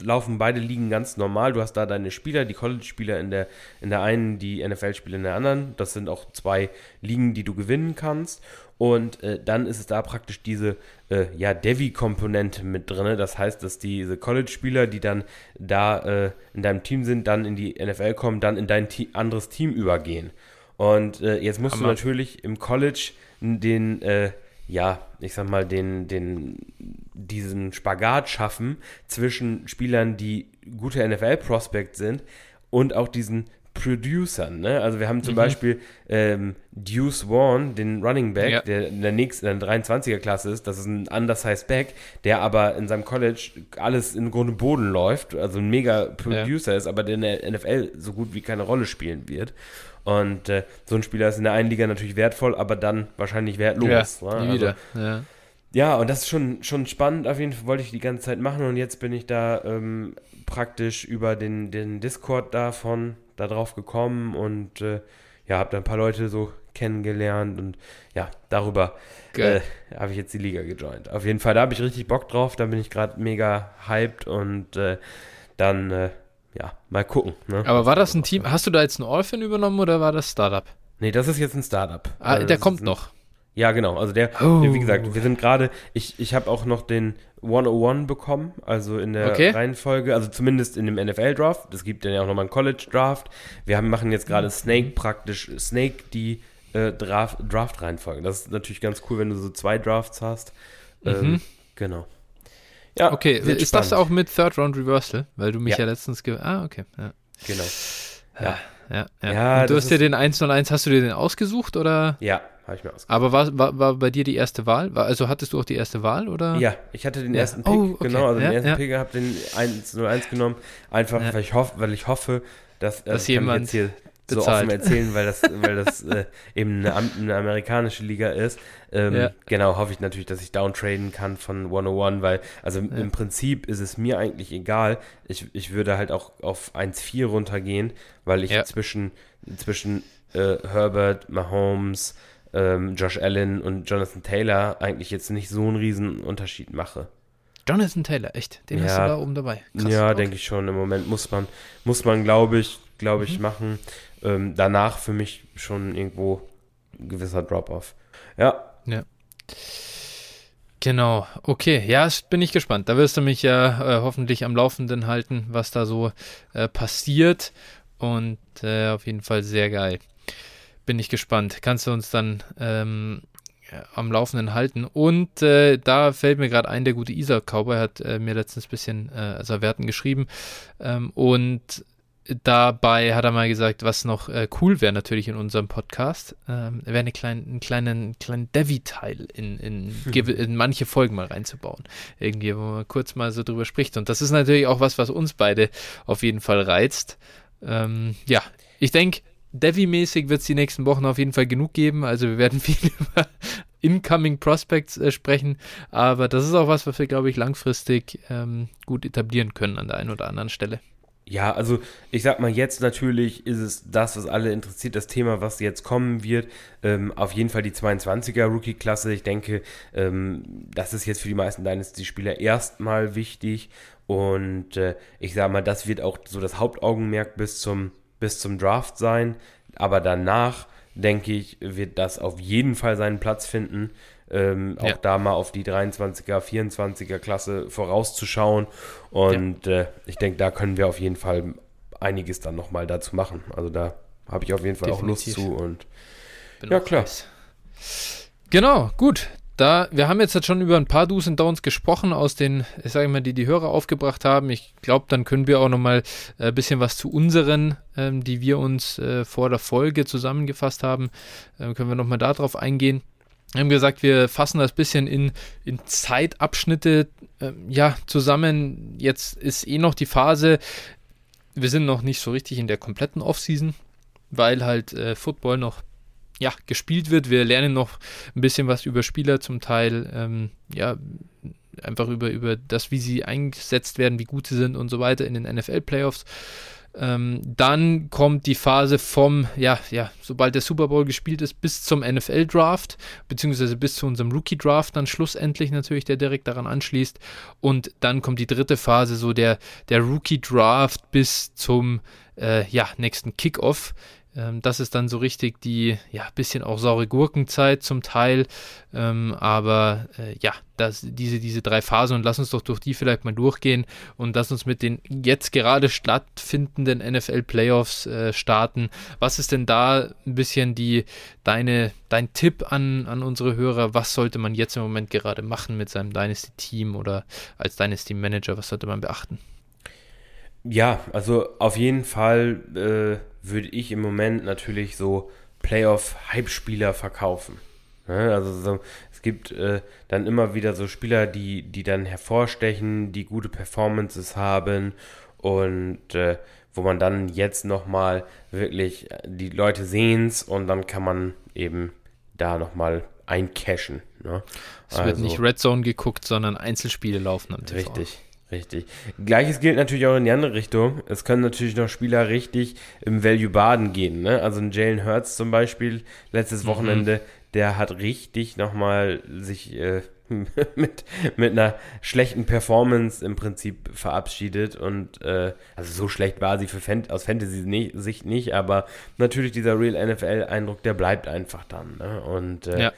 laufen beide Ligen ganz normal. Du hast da deine Spieler, die College-Spieler in der, in der einen, die NFL-Spieler in der anderen. Das sind auch zwei Ligen, die du gewinnen kannst. Und äh, dann ist es da praktisch diese äh, ja, Devi-Komponente mit drin. Das heißt, dass diese College-Spieler, die dann da äh, in deinem Team sind, dann in die NFL kommen, dann in dein Te anderes Team übergehen. Und äh, jetzt musst Hammer. du natürlich im College den, äh, ja, ich sag mal, den, den, diesen Spagat schaffen zwischen Spielern, die gute NFL-Prospects sind und auch diesen Producern. Ne? Also wir haben zum mhm. Beispiel ähm, Deuce Vaughn, den Running Back, ja. der in der nächsten, in der 23er Klasse ist. Das ist ein undersized Back, der aber in seinem College alles in Grunde Boden läuft, also ein mega Producer ja. ist, aber der in der NFL so gut wie keine Rolle spielen wird. Und äh, so ein Spieler ist in der einen Liga natürlich wertvoll, aber dann wahrscheinlich wertlos. Ja, ne? wieder. Also, ja. ja, und das ist schon, schon spannend. Auf jeden Fall wollte ich die ganze Zeit machen und jetzt bin ich da ähm, praktisch über den, den Discord davon da drauf gekommen und äh, ja, habe da ein paar Leute so kennengelernt und ja, darüber äh, habe ich jetzt die Liga gejoint. Auf jeden Fall, da habe ich richtig Bock drauf, da bin ich gerade mega hyped und äh, dann, äh, ja, mal gucken. Ne? Aber war das ein Team, hast du da jetzt ein Orphan übernommen oder war das Startup? Nee, das ist jetzt ein Startup. Ah, also der kommt noch. Ja, genau. Also der, oh. der wie gesagt, wir sind gerade, ich, ich habe auch noch den 101 bekommen, also in der okay. Reihenfolge, also zumindest in dem NFL-Draft. Es gibt dann ja auch nochmal einen College-Draft. Wir haben, machen jetzt gerade Snake praktisch, Snake die äh, Draft-Reihenfolge. das ist natürlich ganz cool, wenn du so zwei Drafts hast. Ähm, mhm. Genau. Ja, okay, ist spannend. das auch mit Third Round Reversal? Weil du mich ja, ja letztens ge Ah, okay. Ja. Genau. Ja, ja, ja. ja du hast dir den 101, hast du dir den ausgesucht oder? Ja, habe ich mir ausgesucht. Aber war, war, war bei dir die erste Wahl? Also hattest du auch die erste Wahl oder? Ja, ich hatte den ja. ersten Pick, oh, okay. genau, also den ersten Pick, habe den 101 genommen, einfach weil ich hoffe, weil ich hoffe, dass, äh, dass jemand hier so offen erzählen, weil das, weil das <laughs> äh, eben eine, eine, amerikanische Liga ist. Ähm, ja. Genau, hoffe ich natürlich, dass ich downtraden kann von 101, weil, also ja. im Prinzip ist es mir eigentlich egal. Ich, ich würde halt auch auf 1-4 runtergehen, weil ich ja. zwischen, zwischen äh, Herbert, Mahomes, ähm, Josh Allen und Jonathan Taylor eigentlich jetzt nicht so einen riesen Unterschied mache. Jonathan Taylor, echt? Den ja. hast du da oben dabei? Krass, ja, okay. denke ich schon. Im Moment muss man, muss man, glaube ich, glaube ich, mhm. machen. Ähm, danach für mich schon irgendwo ein gewisser Drop-off. Ja. Ja. Genau, okay, ja, bin ich gespannt. Da wirst du mich ja äh, hoffentlich am Laufenden halten, was da so äh, passiert. Und äh, auf jeden Fall sehr geil. Bin ich gespannt. Kannst du uns dann ähm, am Laufenden halten. Und äh, da fällt mir gerade ein, der gute Isa Cowboy hat äh, mir letztens ein bisschen, äh, also Werten geschrieben. Ähm, und dabei hat er mal gesagt, was noch äh, cool wäre natürlich in unserem Podcast, ähm, wäre eine klein, einen kleinen, kleinen Devi-Teil in, in, in manche Folgen mal reinzubauen. Irgendwie, wo man kurz mal so drüber spricht. Und das ist natürlich auch was, was uns beide auf jeden Fall reizt. Ähm, ja, ich denke, Devi-mäßig wird es die nächsten Wochen auf jeden Fall genug geben. Also wir werden <laughs> viel über Incoming Prospects äh, sprechen. Aber das ist auch was, was wir, glaube ich, langfristig ähm, gut etablieren können an der einen oder anderen Stelle. Ja, also ich sag mal, jetzt natürlich ist es das, was alle interessiert, das Thema, was jetzt kommen wird. Ähm, auf jeden Fall die 22er Rookie-Klasse. Ich denke, ähm, das ist jetzt für die meisten Dynasty-Spieler erstmal wichtig. Und äh, ich sag mal, das wird auch so das Hauptaugenmerk bis zum bis zum Draft sein. Aber danach, denke ich, wird das auf jeden Fall seinen Platz finden. Ähm, ja. Auch da mal auf die 23er, 24er Klasse vorauszuschauen. Und ja. äh, ich denke, da können wir auf jeden Fall einiges dann nochmal dazu machen. Also da habe ich auf jeden Fall Definitiv. auch Lust zu. Und Bin ja, klar. Genau, gut da, wir haben jetzt schon über ein paar Do's und Don'ts gesprochen aus den, ich sage mal, die die Hörer aufgebracht haben. Ich glaube, dann können wir auch nochmal ein äh, bisschen was zu unseren, ähm, die wir uns äh, vor der Folge zusammengefasst haben, äh, können wir nochmal darauf eingehen. Wir haben gesagt, wir fassen das bisschen in, in Zeitabschnitte äh, ja, zusammen. Jetzt ist eh noch die Phase, wir sind noch nicht so richtig in der kompletten Offseason, weil halt äh, Football noch ja, gespielt wird. Wir lernen noch ein bisschen was über Spieler, zum Teil, ähm, ja, einfach über, über das, wie sie eingesetzt werden, wie gut sie sind und so weiter in den NFL-Playoffs. Ähm, dann kommt die Phase vom, ja, ja, sobald der Super Bowl gespielt ist, bis zum NFL-Draft, beziehungsweise bis zu unserem Rookie-Draft, dann schlussendlich natürlich, der direkt daran anschließt. Und dann kommt die dritte Phase, so der, der Rookie-Draft bis zum, äh, ja, nächsten Kickoff. Ähm, das ist dann so richtig die, ja, bisschen auch saure Gurkenzeit zum Teil. Ähm, aber äh, ja, das, diese, diese drei Phasen und lass uns doch durch die vielleicht mal durchgehen und lass uns mit den jetzt gerade stattfindenden NFL-Playoffs äh, starten. Was ist denn da ein bisschen die, deine, dein Tipp an, an unsere Hörer? Was sollte man jetzt im Moment gerade machen mit seinem Dynasty-Team oder als Dynasty-Manager? Was sollte man beachten? Ja, also auf jeden Fall äh, würde ich im Moment natürlich so Playoff-Hype-Spieler verkaufen. Ja, also so, es gibt äh, dann immer wieder so Spieler, die, die dann hervorstechen, die gute Performances haben und äh, wo man dann jetzt nochmal wirklich die Leute sehen's und dann kann man eben da nochmal eincashen. Ne? Es also, wird nicht Red Zone geguckt, sondern Einzelspiele laufen am TV. Richtig. Richtig. Gleiches gilt natürlich auch in die andere Richtung. Es können natürlich noch Spieler richtig im Value baden gehen. Ne? Also ein Jalen Hurts zum Beispiel letztes mhm. Wochenende, der hat richtig nochmal sich äh, <laughs> mit, mit einer schlechten Performance im Prinzip verabschiedet. Und äh, also so schlecht war sie für Fan aus Fantasy-Sicht nicht, aber natürlich dieser Real NFL-Eindruck, der bleibt einfach dann. Ne? Und äh, ja.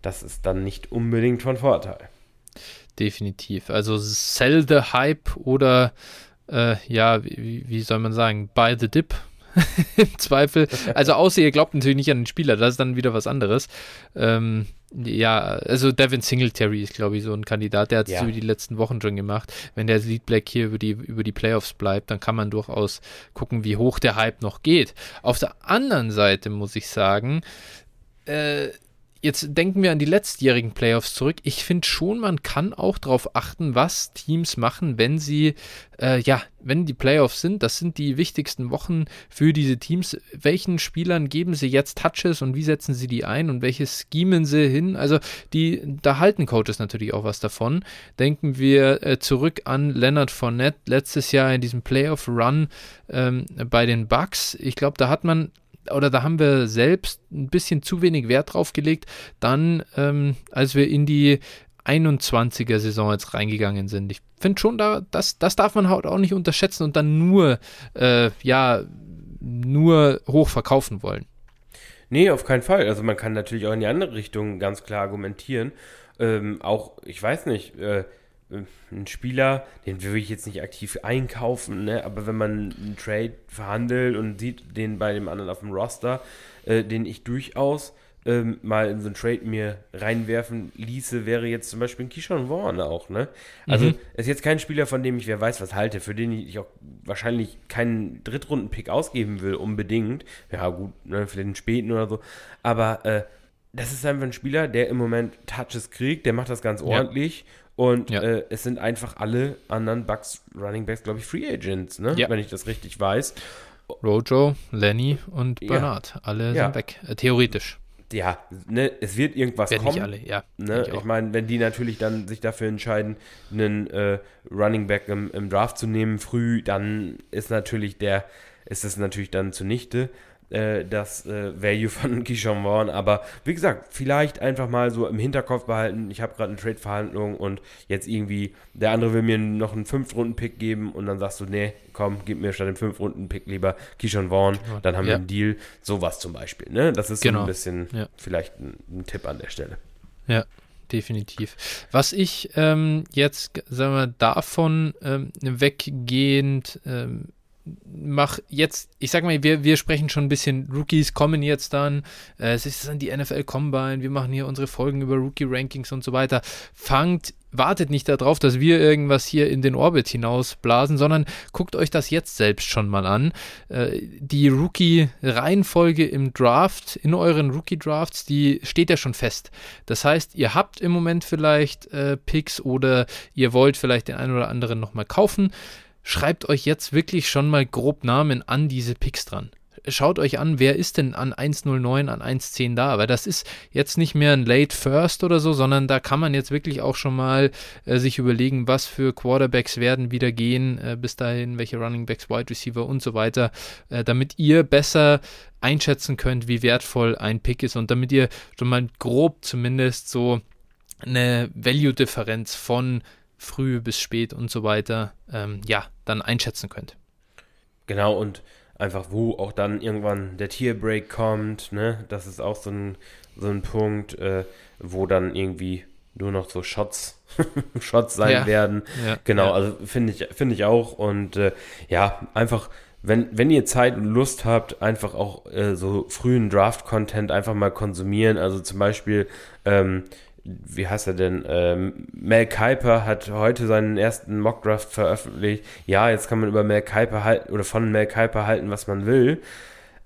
das ist dann nicht unbedingt von Vorteil definitiv. Also sell the hype oder äh, ja, wie, wie, soll man sagen, buy the dip <laughs> im Zweifel. <laughs> Also außer ihr glaubt natürlich nicht an den Spieler, das ist dann wieder was anderes. Ähm, ja, also Devin Singletary ist, glaube ich, so ein Kandidat, der hat es ja. über die letzten Wochen schon gemacht. Wenn der Lead Black hier über die, über die Playoffs bleibt, dann kann man durchaus gucken, wie hoch der Hype noch geht. Auf der anderen Seite muss ich sagen, äh, jetzt denken wir an die letztjährigen Playoffs zurück. Ich finde schon, man kann auch darauf achten, was Teams machen, wenn sie, äh, ja, wenn die Playoffs sind. Das sind die wichtigsten Wochen für diese Teams. Welchen Spielern geben sie jetzt Touches und wie setzen sie die ein und welches schemen sie hin? Also, die, da halten Coaches natürlich auch was davon. Denken wir äh, zurück an Leonard Fournette letztes Jahr in diesem Playoff-Run ähm, bei den Bucks. Ich glaube, da hat man oder da haben wir selbst ein bisschen zu wenig Wert drauf gelegt, dann, ähm, als wir in die 21er Saison jetzt reingegangen sind. Ich finde schon, da, das, das darf man halt auch nicht unterschätzen und dann nur, äh, ja, nur hoch verkaufen wollen. Nee, auf keinen Fall. Also man kann natürlich auch in die andere Richtung ganz klar argumentieren. Ähm, auch, ich weiß nicht, äh, ein Spieler, den will ich jetzt nicht aktiv einkaufen, ne? aber wenn man einen Trade verhandelt und sieht den bei dem anderen auf dem Roster, äh, den ich durchaus ähm, mal in so einen Trade mir reinwerfen ließe, wäre jetzt zum Beispiel ein Keyshawn Vaughn auch, ne? Also mhm. ist jetzt kein Spieler, von dem ich wer weiß was halte, für den ich auch wahrscheinlich keinen Drittrunden-Pick ausgeben will, unbedingt. Ja, gut, ne, für den späten oder so. Aber äh, das ist einfach ein Spieler, der im Moment Touches kriegt, der macht das ganz ordentlich ja. Und ja. äh, es sind einfach alle anderen Bucks Running Backs, glaube ich, Free Agents, ne? Ja. wenn ich das richtig weiß. Rojo, Lenny und Bernard, alle sind weg, äh, theoretisch. Ja, ne, es wird irgendwas Werden kommen. Nicht alle, ja. Ne? Ich, ich meine, wenn die natürlich dann sich dafür entscheiden, einen äh, Running Back im, im Draft zu nehmen früh, dann ist natürlich der, ist es natürlich dann zunichte äh, das äh, Value von Keyshawn Vaughn. Aber wie gesagt, vielleicht einfach mal so im Hinterkopf behalten, ich habe gerade eine Trade-Verhandlung und jetzt irgendwie, der andere will mir noch einen 5-Runden-Pick geben und dann sagst du, nee, komm, gib mir statt dem 5-Runden-Pick lieber Keyshawn Vaughn, dann haben ja. wir einen Deal. Sowas zum Beispiel. Ne? Das ist genau. so ein bisschen ja. vielleicht ein, ein Tipp an der Stelle. Ja, definitiv. Was ich ähm, jetzt, sagen wir, davon ähm, weggehend ähm, mach jetzt, ich sag mal, wir, wir sprechen schon ein bisschen, Rookies kommen jetzt dann, äh, es ist dann die NFL Combine, wir machen hier unsere Folgen über Rookie-Rankings und so weiter. Fangt, wartet nicht darauf, dass wir irgendwas hier in den Orbit hinausblasen, sondern guckt euch das jetzt selbst schon mal an. Äh, die Rookie-Reihenfolge im Draft, in euren Rookie-Drafts, die steht ja schon fest. Das heißt, ihr habt im Moment vielleicht äh, Picks oder ihr wollt vielleicht den einen oder anderen nochmal kaufen schreibt euch jetzt wirklich schon mal grob Namen an diese Picks dran. Schaut euch an, wer ist denn an 1.09, an 1.10 da, weil das ist jetzt nicht mehr ein Late First oder so, sondern da kann man jetzt wirklich auch schon mal äh, sich überlegen, was für Quarterbacks werden wieder gehen, äh, bis dahin, welche Running Backs, Wide Receiver und so weiter, äh, damit ihr besser einschätzen könnt, wie wertvoll ein Pick ist und damit ihr schon mal grob zumindest so eine Value-Differenz von früh bis spät und so weiter, ähm, ja, dann einschätzen könnt. Genau, und einfach, wo auch dann irgendwann der Tierbreak kommt, ne? Das ist auch so ein, so ein Punkt, äh, wo dann irgendwie nur noch so Shots, <laughs> Shots sein ja. werden. Ja. Genau, ja. also finde ich, finde ich auch. Und äh, ja, einfach, wenn, wenn ihr Zeit und Lust habt, einfach auch äh, so frühen Draft-Content einfach mal konsumieren. Also zum Beispiel, ähm, wie heißt er denn? Ähm, Mel Kiper hat heute seinen ersten Mockdraft veröffentlicht. Ja, jetzt kann man über Mel Kiper halten oder von Mel Kiper halten, was man will.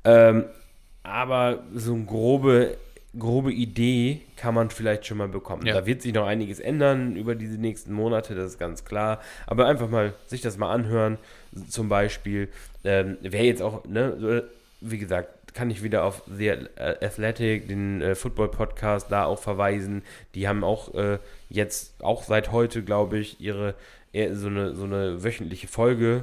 Ähm, aber so eine grobe, grobe Idee kann man vielleicht schon mal bekommen. Ja. Da wird sich noch einiges ändern über diese nächsten Monate, das ist ganz klar. Aber einfach mal sich das mal anhören. Zum Beispiel, ähm, wer jetzt auch, ne, wie gesagt, kann ich wieder auf The Athletic, den äh, Football-Podcast, da auch verweisen. Die haben auch äh, jetzt, auch seit heute, glaube ich, ihre so eine, so eine wöchentliche Folge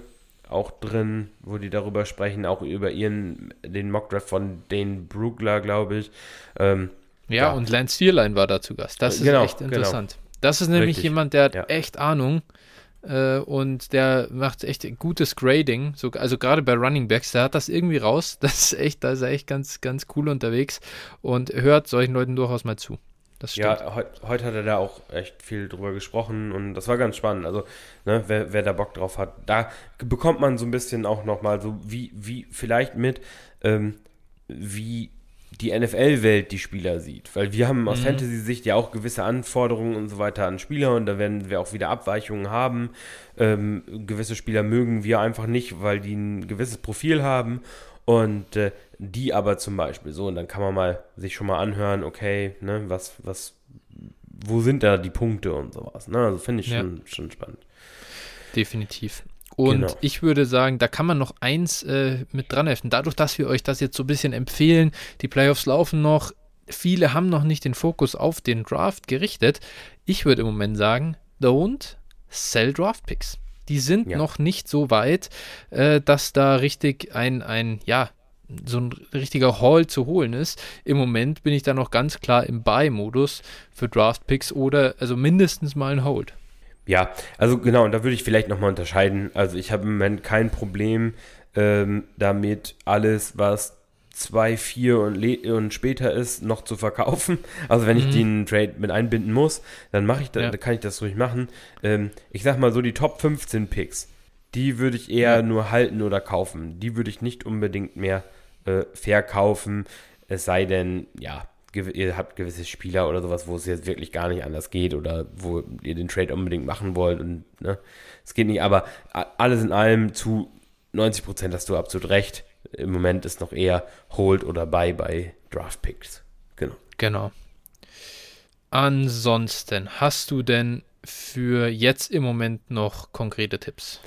auch drin, wo die darüber sprechen, auch über ihren, den Mockdraft von Dane Brugler, glaube ich. Ähm, ja, ja, und Lance Vierlein war da zu Gast. Das ist genau, echt genau. interessant. Genau. Das ist nämlich Richtig. jemand, der hat ja. echt Ahnung äh, und der macht echt gutes Grading. So, also gerade bei Running Backs, der hat das irgendwie raus. <laughs> Das ist echt, da ist er echt ganz, ganz cool unterwegs und hört solchen Leuten durchaus mal zu. Ja, heute, heute hat er da auch echt viel drüber gesprochen und das war ganz spannend. Also, ne, wer, wer da Bock drauf hat, da bekommt man so ein bisschen auch nochmal so, wie, wie vielleicht mit, ähm, wie die NFL-Welt die Spieler sieht. Weil wir haben aus mhm. Fantasy-Sicht ja auch gewisse Anforderungen und so weiter an Spieler und da werden wir auch wieder Abweichungen haben. Ähm, gewisse Spieler mögen wir einfach nicht, weil die ein gewisses Profil haben. Und äh, die aber zum Beispiel so, und dann kann man mal sich schon mal anhören, okay, ne, was, was, wo sind da die Punkte und sowas. Ne? Also finde ich ja. schon, schon spannend. Definitiv. Und genau. ich würde sagen, da kann man noch eins äh, mit dran heften. Dadurch, dass wir euch das jetzt so ein bisschen empfehlen, die Playoffs laufen noch, viele haben noch nicht den Fokus auf den Draft gerichtet. Ich würde im Moment sagen, don't sell Draft Picks. Die sind ja. noch nicht so weit, äh, dass da richtig ein, ein, ja, so ein richtiger Haul zu holen ist. Im Moment bin ich da noch ganz klar im Buy-Modus für Draft Picks oder also mindestens mal ein Hold. Ja, also genau, und da würde ich vielleicht nochmal unterscheiden. Also ich habe im Moment kein Problem ähm, damit, alles, was 2, 4 und, und später ist, noch zu verkaufen. <laughs> Also wenn ich mhm. den Trade mit einbinden muss, dann mache ich da, ja. dann kann ich das ruhig machen. Ähm, ich sag mal so, die Top 15 Picks, die würde ich eher ja. nur halten oder kaufen. Die würde ich nicht unbedingt mehr äh, verkaufen. Es sei denn, ja, ihr habt gewisse Spieler oder sowas, wo es jetzt wirklich gar nicht anders geht oder wo ihr den Trade unbedingt machen wollt und ne, es geht nicht, aber alles in allem zu 90 Prozent hast du absolut recht. Im Moment ist noch eher Hold oder Buy bei Draft Picks. Genau. Genau. Ansonsten, hast du denn für jetzt im Moment noch konkrete Tipps?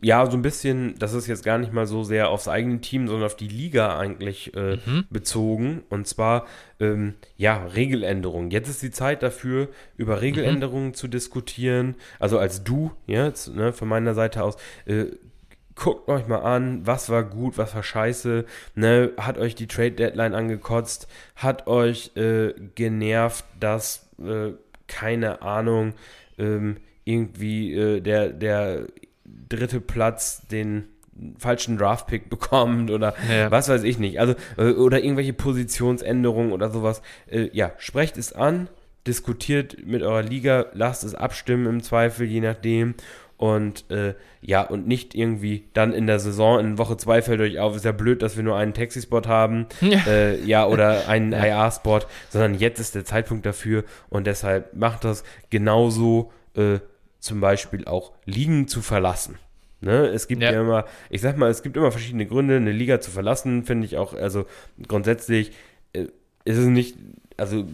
Ja, so ein bisschen, das ist jetzt gar nicht mal so sehr aufs eigene Team, sondern auf die Liga eigentlich äh, mhm. bezogen. Und zwar, ähm, ja, Regeländerungen. Jetzt ist die Zeit dafür, über Regeländerungen mhm. zu diskutieren. Also als du jetzt, ne, von meiner Seite aus, äh, guckt euch mal an, was war gut, was war scheiße, ne, hat euch die Trade Deadline angekotzt, hat euch äh, genervt, dass, äh, keine Ahnung, ähm, irgendwie äh, der, der dritte Platz den falschen Draftpick <laughs> bekommt oder ja. was weiß ich nicht. Also, äh, oder irgendwelche Positionsänderungen oder sowas. Äh, ja, sprecht es an, diskutiert mit eurer Liga, lasst es abstimmen im Zweifel, je nachdem. Und äh, ja, und nicht irgendwie dann in der Saison in Woche 2 fällt euch auf, ist ja blöd, dass wir nur einen Taxi-Spot haben, ja, äh, ja oder <laughs> einen ja. IR-Spot, sondern jetzt ist der Zeitpunkt dafür und deshalb macht das genauso äh, zum Beispiel auch Ligen zu verlassen. Ne, es gibt ja. ja. immer, ich sag mal, es gibt immer verschiedene Gründe, eine Liga zu verlassen, finde ich auch, also grundsätzlich äh, ist es nicht, also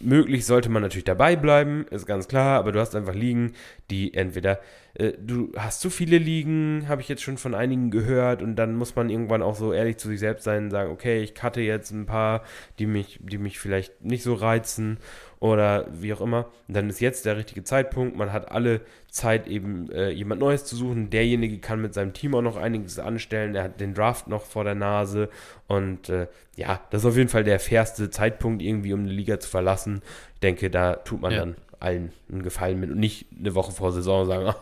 möglich sollte man natürlich dabei bleiben, ist ganz klar, aber du hast einfach Ligen, die entweder, äh, du hast zu viele Ligen, habe ich jetzt schon von einigen gehört, und dann muss man irgendwann auch so ehrlich zu sich selbst sein und sagen, okay, ich cutte jetzt ein paar, die mich, die mich vielleicht nicht so reizen oder wie auch immer. Und dann ist jetzt der richtige Zeitpunkt. Man hat alle Zeit, eben äh, jemand Neues zu suchen. Derjenige kann mit seinem Team auch noch einiges anstellen. Er hat den Draft noch vor der Nase. Und äh, ja, das ist auf jeden Fall der fairste Zeitpunkt, irgendwie um eine Liga zu verlassen. Ich denke, da tut man ja. dann allen einen Gefallen mit und nicht eine Woche vor Saison sagen,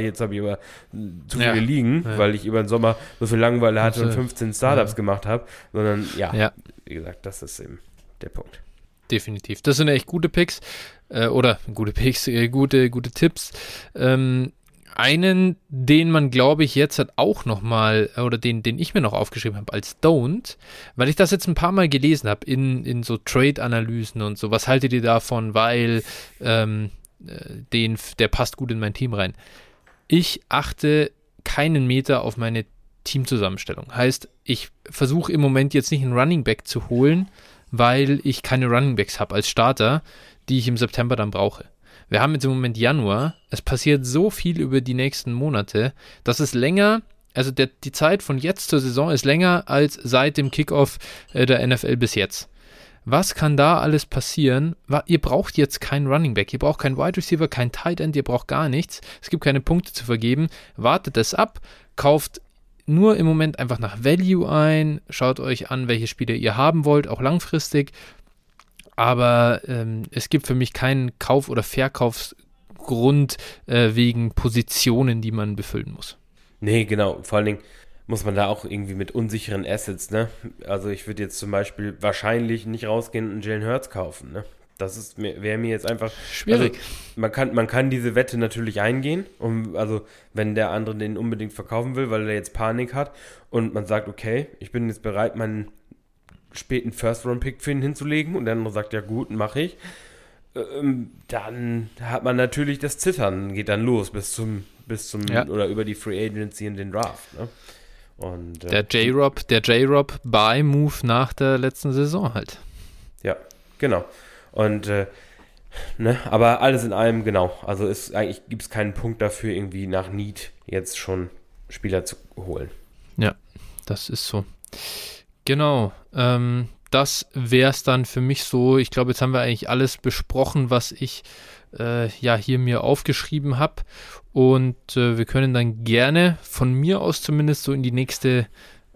<laughs> jetzt habe ich aber zu viele ja. liegen, ja. weil ich über den Sommer so viel Langeweile hatte und 15 Startups gemacht habe, sondern ja, wie gesagt, das ist eben der Punkt definitiv. Das sind echt gute Picks äh, oder gute Picks, äh, gute, gute Tipps. Ähm, einen, den man, glaube ich, jetzt hat auch nochmal, äh, oder den, den ich mir noch aufgeschrieben habe als Don't, weil ich das jetzt ein paar Mal gelesen habe in, in so Trade-Analysen und so. Was haltet ihr davon? Weil ähm, äh, den, der passt gut in mein Team rein. Ich achte keinen Meter auf meine Teamzusammenstellung. Heißt, ich versuche im Moment jetzt nicht einen Running Back zu holen, weil ich keine Running Backs habe als Starter, die ich im September dann brauche. Wir haben jetzt im Moment Januar. Es passiert so viel über die nächsten Monate, dass es länger, also der, die Zeit von jetzt zur Saison ist länger als seit dem Kickoff äh, der NFL bis jetzt. Was kann da alles passieren? Ihr braucht jetzt keinen Running Back, ihr braucht keinen Wide Receiver, kein Tight End, ihr braucht gar nichts. Es gibt keine Punkte zu vergeben. Wartet es ab, kauft nur im Moment einfach nach Value ein, schaut euch an, welche Spiele ihr haben wollt, auch langfristig. Aber ähm, es gibt für mich keinen Kauf- oder Verkaufsgrund äh, wegen Positionen, die man befüllen muss. Nee, genau. Vor allen Dingen muss man da auch irgendwie mit unsicheren Assets, ne? Also ich würde jetzt zum Beispiel wahrscheinlich nicht rausgehen und einen Jalen Hurts kaufen, ne? Das wäre mir jetzt einfach schwierig. Also, man kann, man kann diese Wette natürlich eingehen, um, also wenn der andere den unbedingt verkaufen will, weil er jetzt Panik hat und man sagt, okay, ich bin jetzt bereit, meinen späten First-Round-Pick für ihn hinzulegen und der andere sagt, ja gut, mache ich. Ähm, dann hat man natürlich das Zittern, geht dann los bis zum, bis zum, ja. oder über die Free Agency und den Draft. Ne? Und, äh, der J-Rob, der J-Rob Buy-Move nach der letzten Saison halt. Ja, genau. Und äh, ne, aber alles in allem, genau. Also ist eigentlich gibt es keinen Punkt dafür, irgendwie nach Need jetzt schon Spieler zu holen. Ja, das ist so. Genau. Ähm, das wäre es dann für mich so. Ich glaube, jetzt haben wir eigentlich alles besprochen, was ich äh, ja hier mir aufgeschrieben habe. Und äh, wir können dann gerne von mir aus zumindest so in die nächste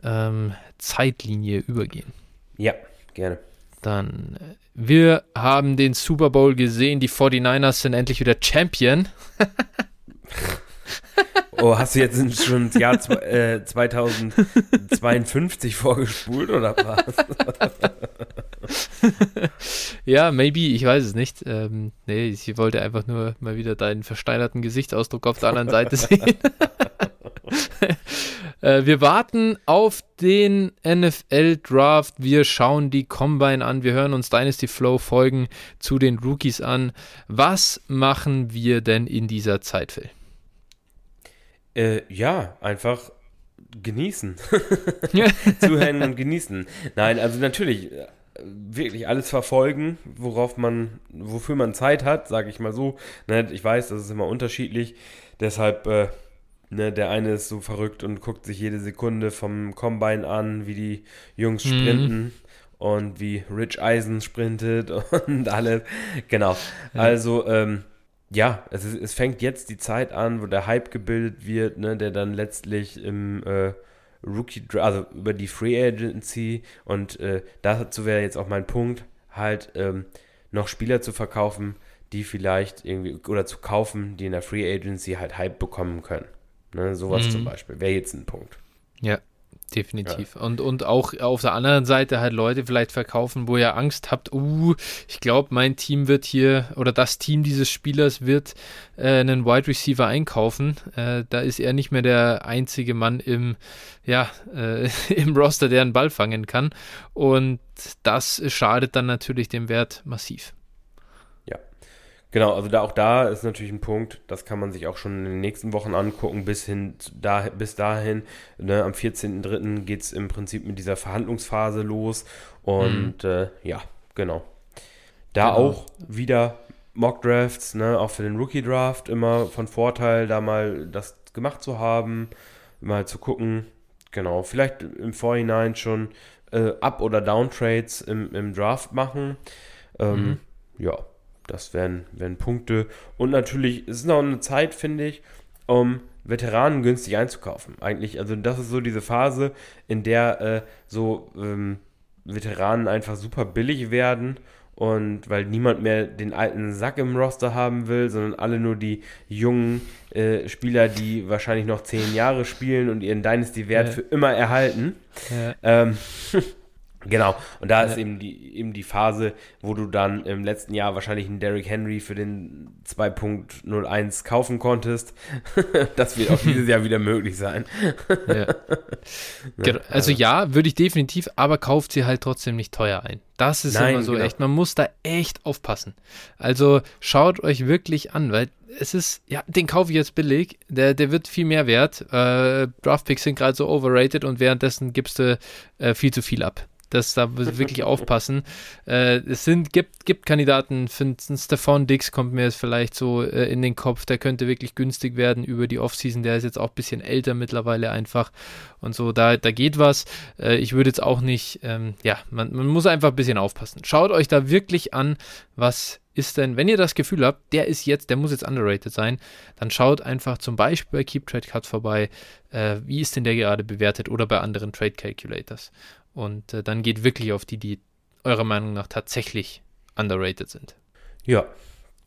ähm, Zeitlinie übergehen. Ja, gerne. Dann, äh, wir haben den Super Bowl gesehen. Die 49ers sind endlich wieder Champion. <laughs> Oh, hast du jetzt schon das Jahr äh, 2052 vorgespult oder was? ja, maybe, ich weiß es nicht. Ähm, nee, ich wollte einfach nur mal wieder deinen versteinerten Gesichtsausdruck auf der anderen Seite sehen. <laughs> äh, wir warten auf den NFL-Draft. Wir schauen die Combine an. Wir hören uns Dynasty Flow Folgen zu den Rookies an. Was machen wir denn in dieser Zeit, Phil? Äh, ja, einfach genießen. <laughs> Zuhören und genießen. Nein, also natürlich äh, wirklich alles verfolgen, worauf man, wofür man Zeit hat, sage ich mal so. Ne, ich weiß, das ist immer unterschiedlich. Deshalb, äh, ne, der eine ist so verrückt und guckt sich jede Sekunde vom Combine an, wie die Jungs mhm. sprinten. Mhm. Und wie Rich Eisen sprintet <laughs> und alles. Genau. Also, ähm, ja, es, ist, es fängt jetzt die Zeit an, wo der Hype gebildet wird, ne, der dann letztlich im äh, Rookie, also über die Free Agency und äh, dazu wäre jetzt auch mein Punkt, halt ähm, noch Spieler zu verkaufen, die vielleicht irgendwie, oder zu kaufen, die in der Free Agency halt Hype bekommen können. Ne, sowas mhm. zum Beispiel wäre jetzt ein Punkt. Ja, Definitiv. Ja. Und, und auch auf der anderen Seite halt Leute vielleicht verkaufen, wo ihr Angst habt, uh, ich glaube, mein Team wird hier oder das Team dieses Spielers wird äh, einen Wide Receiver einkaufen. Äh, da ist er nicht mehr der einzige Mann im, ja, äh, <laughs> im Roster, der einen Ball fangen kann. Und das schadet dann natürlich dem Wert massiv. Genau, also da auch da ist natürlich ein Punkt, das kann man sich auch schon in den nächsten Wochen angucken, bis hin da, bis dahin. Ne, am 14.03. geht es im Prinzip mit dieser Verhandlungsphase los. Und mhm. äh, ja, genau. Da genau. auch wieder Mock-Drafts, ne, auch für den Rookie-Draft immer von Vorteil, da mal das gemacht zu haben, mal zu gucken. Genau, vielleicht im Vorhinein schon äh, Up- oder Down-Trades im, im Draft machen. Ähm, mhm. Ja, das wären, wären Punkte. Und natürlich ist es noch eine Zeit, finde ich, um Veteranen günstig einzukaufen. Eigentlich, also das ist so diese Phase, in der äh, so ähm, Veteranen einfach super billig werden und weil niemand mehr den alten Sack im Roster haben will, sondern alle nur die jungen äh, Spieler, die wahrscheinlich noch zehn Jahre spielen und ihren Dynasty-Wert ja. für immer erhalten. Ja. Ähm, <laughs> Genau, und da ist eben die, eben die Phase, wo du dann im letzten Jahr wahrscheinlich einen Derrick Henry für den 2.01 kaufen konntest. <laughs> das wird auch dieses Jahr wieder möglich sein. ja. <laughs> Ne? Also, also ja, würde ich definitiv, aber kauft sie halt trotzdem nicht teuer ein. Das ist Nein, immer so genau. echt, man muss da echt aufpassen. Also schaut euch wirklich an, weil es ist, ja, den kaufe ich jetzt billig, der, der wird viel mehr wert. Äh, Draftpicks sind gerade so overrated und währenddessen gibst du äh, viel zu viel ab dass da wirklich aufpassen. Äh, es sind, gibt, gibt Kandidaten, finden Stefan Dix kommt mir jetzt vielleicht so äh, in den Kopf, der könnte wirklich günstig werden über die Offseason, der ist jetzt auch ein bisschen älter mittlerweile einfach und so, da, da geht was. Äh, ich würde jetzt auch nicht, ähm, ja, man, man muss einfach ein bisschen aufpassen. Schaut euch da wirklich an, was ist denn, wenn ihr das Gefühl habt, der ist jetzt, der muss jetzt underrated sein, dann schaut einfach zum Beispiel bei Keep Trade Cut vorbei, äh, wie ist denn der gerade bewertet oder bei anderen Trade Calculators. Und äh, dann geht wirklich auf die, die eurer Meinung nach tatsächlich underrated sind. Ja.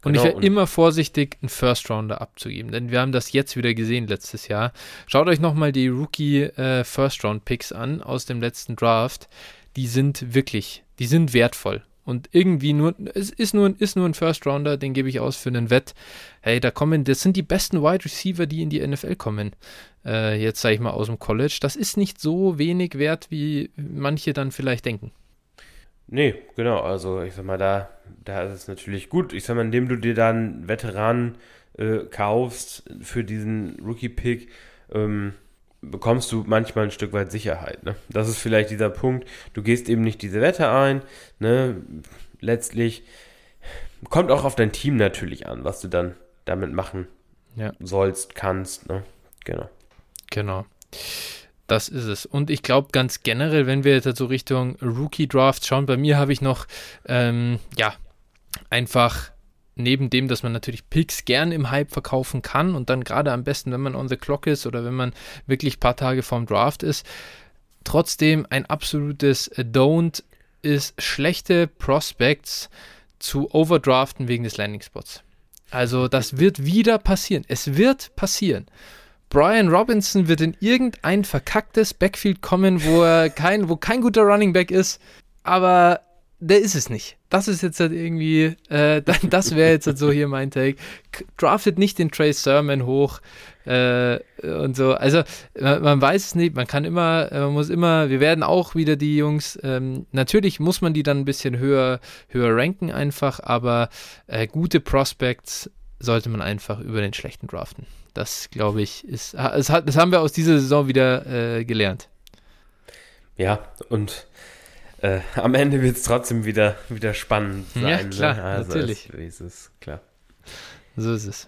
Und ich genau, wäre immer vorsichtig, einen First Rounder abzugeben, denn wir haben das jetzt wieder gesehen letztes Jahr. Schaut euch nochmal die Rookie äh, First Round Picks an aus dem letzten Draft. Die sind wirklich, die sind wertvoll. Und irgendwie nur, es ist nur, ist nur ein First Rounder, den gebe ich aus für einen Wett. Hey, da kommen, das sind die besten Wide Receiver, die in die NFL kommen. Äh, jetzt sage ich mal aus dem College. Das ist nicht so wenig wert, wie manche dann vielleicht denken. Nee, genau. Also ich sag mal, da, da ist es natürlich gut. Ich sag mal, indem du dir dann Veteranen äh, kaufst für diesen Rookie-Pick, ähm, bekommst du manchmal ein Stück weit Sicherheit. Ne? Das ist vielleicht dieser Punkt. Du gehst eben nicht diese Wette ein. Ne? Letztlich kommt auch auf dein Team natürlich an, was du dann damit machen ja. sollst, kannst. Ne? Genau. Genau. Das ist es. Und ich glaube ganz generell, wenn wir jetzt so Richtung Rookie Draft schauen, bei mir habe ich noch, ähm, ja, einfach neben dem, dass man natürlich Picks gern im Hype verkaufen kann und dann gerade am besten, wenn man on the clock ist oder wenn man wirklich ein paar Tage vorm Draft ist, trotzdem ein absolutes Don't ist schlechte Prospects zu overdraften wegen des Landing Spots. Also das wird wieder passieren. Es wird passieren. Brian Robinson wird in irgendein verkacktes Backfield kommen, wo er kein, wo kein guter Running Back ist, aber der ist es nicht. Das ist jetzt halt irgendwie, äh, <laughs> das wäre jetzt halt so hier mein Take. Draftet nicht den Trey Sermon hoch äh, und so. Also man, man, weiß es nicht, man kann immer, äh, man muss immer, wir werden auch wieder die Jungs, ähm, natürlich muss man die dann ein bisschen höher, höher ranken einfach, aber äh, gute Prospects sollte man einfach über den schlechten draften. Das, glaube ich, ist, das haben wir aus dieser Saison wieder äh, gelernt. Ja, und äh, am Ende wird es trotzdem wieder, wieder spannend sein. Ja, ne? klar, also natürlich. Es, es klar. So ist es.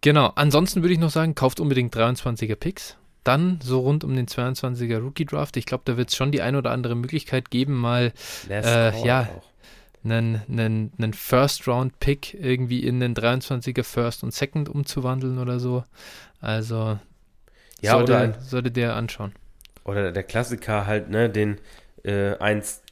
Genau, ansonsten würde ich noch sagen, kauft unbedingt 23er Picks. Dann so rund um den 22er Rookie Draft. Ich glaube, da wird es schon die ein oder andere Möglichkeit geben, mal äh, ja, einen, einen, einen First-Round-Pick irgendwie in den 23er First und Second umzuwandeln oder so. Also ja, sollte, oder, sollte der anschauen. Oder der Klassiker halt, ne, den äh,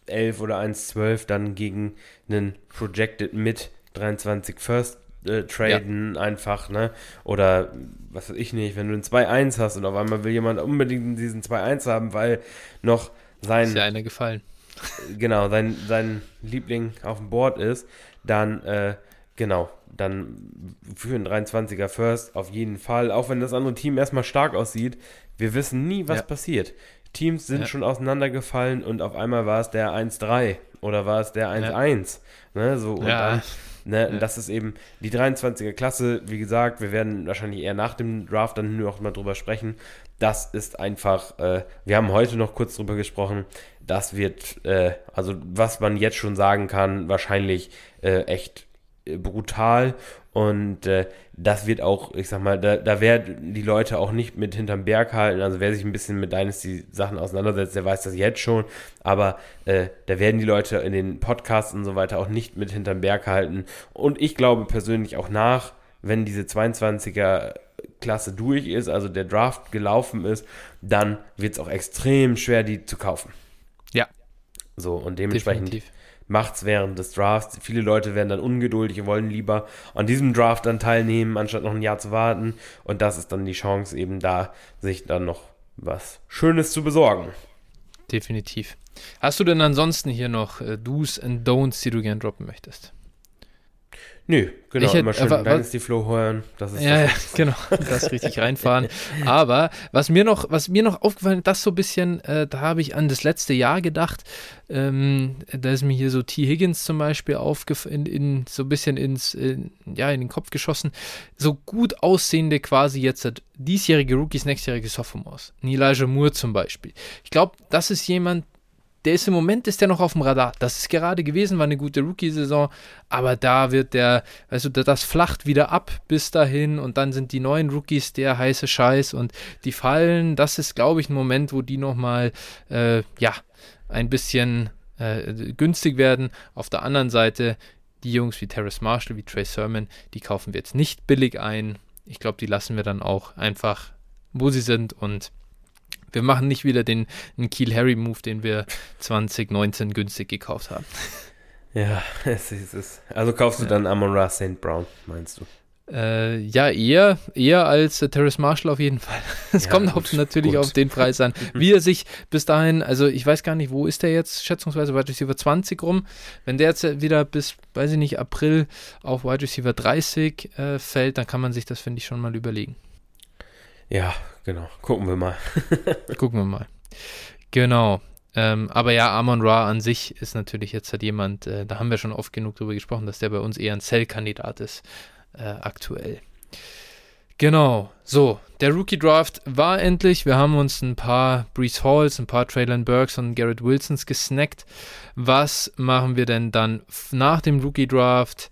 1.11 oder 1.12 dann gegen einen Projected mit 23 First äh, traden ja. einfach, ne? Oder was weiß ich nicht, wenn du einen 2-1 hast und auf einmal will jemand unbedingt diesen 2-1 haben, weil noch sein. Ist ja einer gefallen <laughs> genau, sein, sein Liebling auf dem Board ist, dann, äh, genau, dann für einen 23er First auf jeden Fall, auch wenn das andere Team erstmal stark aussieht, wir wissen nie, was ja. passiert. Teams sind ja. schon auseinandergefallen und auf einmal war es der 1-3 oder war es der 1-1. Ja. Ne, so, und dann, ne, ja. das ist eben die 23er Klasse, wie gesagt, wir werden wahrscheinlich eher nach dem Draft dann nur noch mal drüber sprechen. Das ist einfach, äh, wir haben heute noch kurz drüber gesprochen, das wird, äh, also was man jetzt schon sagen kann, wahrscheinlich äh, echt brutal und äh, das wird auch, ich sag mal, da, da werden die Leute auch nicht mit hinterm Berg halten. Also wer sich ein bisschen mit Dynasty-Sachen auseinandersetzt, der weiß das jetzt schon. Aber äh, da werden die Leute in den Podcasts und so weiter auch nicht mit hinterm Berg halten. Und ich glaube persönlich auch nach, wenn diese 22er Klasse durch ist, also der Draft gelaufen ist, dann wird es auch extrem schwer, die zu kaufen. So, und dementsprechend macht es während des Drafts. Viele Leute werden dann ungeduldig und wollen lieber an diesem Draft dann teilnehmen, anstatt noch ein Jahr zu warten. Und das ist dann die Chance, eben da sich dann noch was Schönes zu besorgen. Definitiv. Hast du denn ansonsten hier noch äh, Do's and Don'ts, die du gern droppen möchtest? Nö, genau, ich immer schön äh, Dynasty Flow hören. Das ist ja, das ja, <laughs> genau, <laughs> das richtig reinfahren. Aber was mir noch, was mir noch aufgefallen ist, das so ein bisschen, äh, da habe ich an das letzte Jahr gedacht. Ähm, da ist mir hier so T. Higgins zum Beispiel in, in, so ein bisschen ins, in, ja, in den Kopf geschossen. So gut aussehende quasi jetzt diesjährige Rookies, nächstjährige Sophomores. Elijah Moore zum Beispiel. Ich glaube, das ist jemand, der ist im Moment ist der noch auf dem Radar. Das ist gerade gewesen, war eine gute Rookie-Saison, aber da wird der, also das flacht wieder ab bis dahin und dann sind die neuen Rookies der heiße Scheiß und die fallen. Das ist, glaube ich, ein Moment, wo die nochmal, äh, ja, ein bisschen äh, günstig werden. Auf der anderen Seite, die Jungs wie Terrace Marshall, wie Trey Sermon, die kaufen wir jetzt nicht billig ein. Ich glaube, die lassen wir dann auch einfach, wo sie sind und wir machen nicht wieder den, den Kiel Harry Move, den wir 2019 günstig gekauft haben. <laughs> Ja, es ist es. Also kaufst du ja. dann Amon Ra St. Brown, meinst du? Äh, ja, eher, eher als äh, Terrace Marshall auf jeden Fall. <laughs> Es ja, kommt gut, auf, natürlich gut. auf den Preis an. <laughs> Wie er sich bis dahin, also ich weiß gar nicht, wo ist der jetzt, schätzungsweise Wide Receiver 20 rum. Wenn der jetzt wieder bis, weiß ich nicht, April auf Wide Receiver 30 äh, fällt, dann kann man sich das, finde ich, schon mal überlegen. Ja, genau. Gucken wir mal. <laughs> Gucken wir mal. Genau. Ähm, aber ja, Amon Ra an sich ist natürlich jetzt halt jemand, äh, da haben wir schon oft genug drüber gesprochen, dass der bei uns eher ein Cell-Kandidat ist, äh, aktuell. Genau, so, der Rookie Draft war endlich. Wir haben uns ein paar Brees Halls, ein paar Traylon Burks und Garrett Wilsons gesnackt. Was machen wir denn dann nach dem Rookie Draft,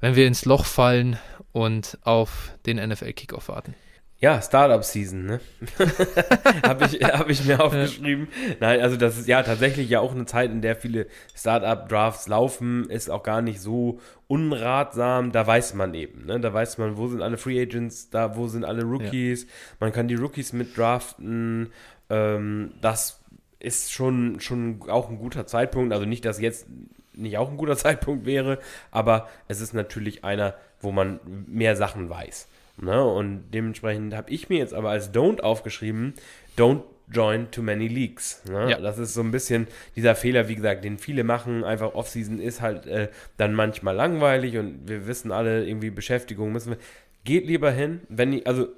wenn wir ins Loch fallen und auf den NFL Kickoff warten? Ja, Startup-Season, ne? <laughs> Habe ich, hab ich mir aufgeschrieben. Nein, also das ist ja tatsächlich ja auch eine Zeit, in der viele Startup-Drafts laufen, ist auch gar nicht so unratsam. Da weiß man eben, ne? Da weiß man, wo sind alle Free Agents, da wo sind alle Rookies. Ja. Man kann die Rookies mit draften. Ähm, das ist schon, schon auch ein guter Zeitpunkt. Also nicht, dass jetzt nicht auch ein guter <laughs> Zeitpunkt wäre, aber es ist natürlich einer, wo man mehr Sachen weiß. Ne? Und dementsprechend habe ich mir jetzt aber als Don't aufgeschrieben, Don't join too many leagues. Ne? Ja. Das ist so ein bisschen dieser Fehler, wie gesagt, den viele machen. Einfach Offseason ist halt äh, dann manchmal langweilig und wir wissen alle, irgendwie Beschäftigung müssen wir. Geht lieber hin, wenn ihr, also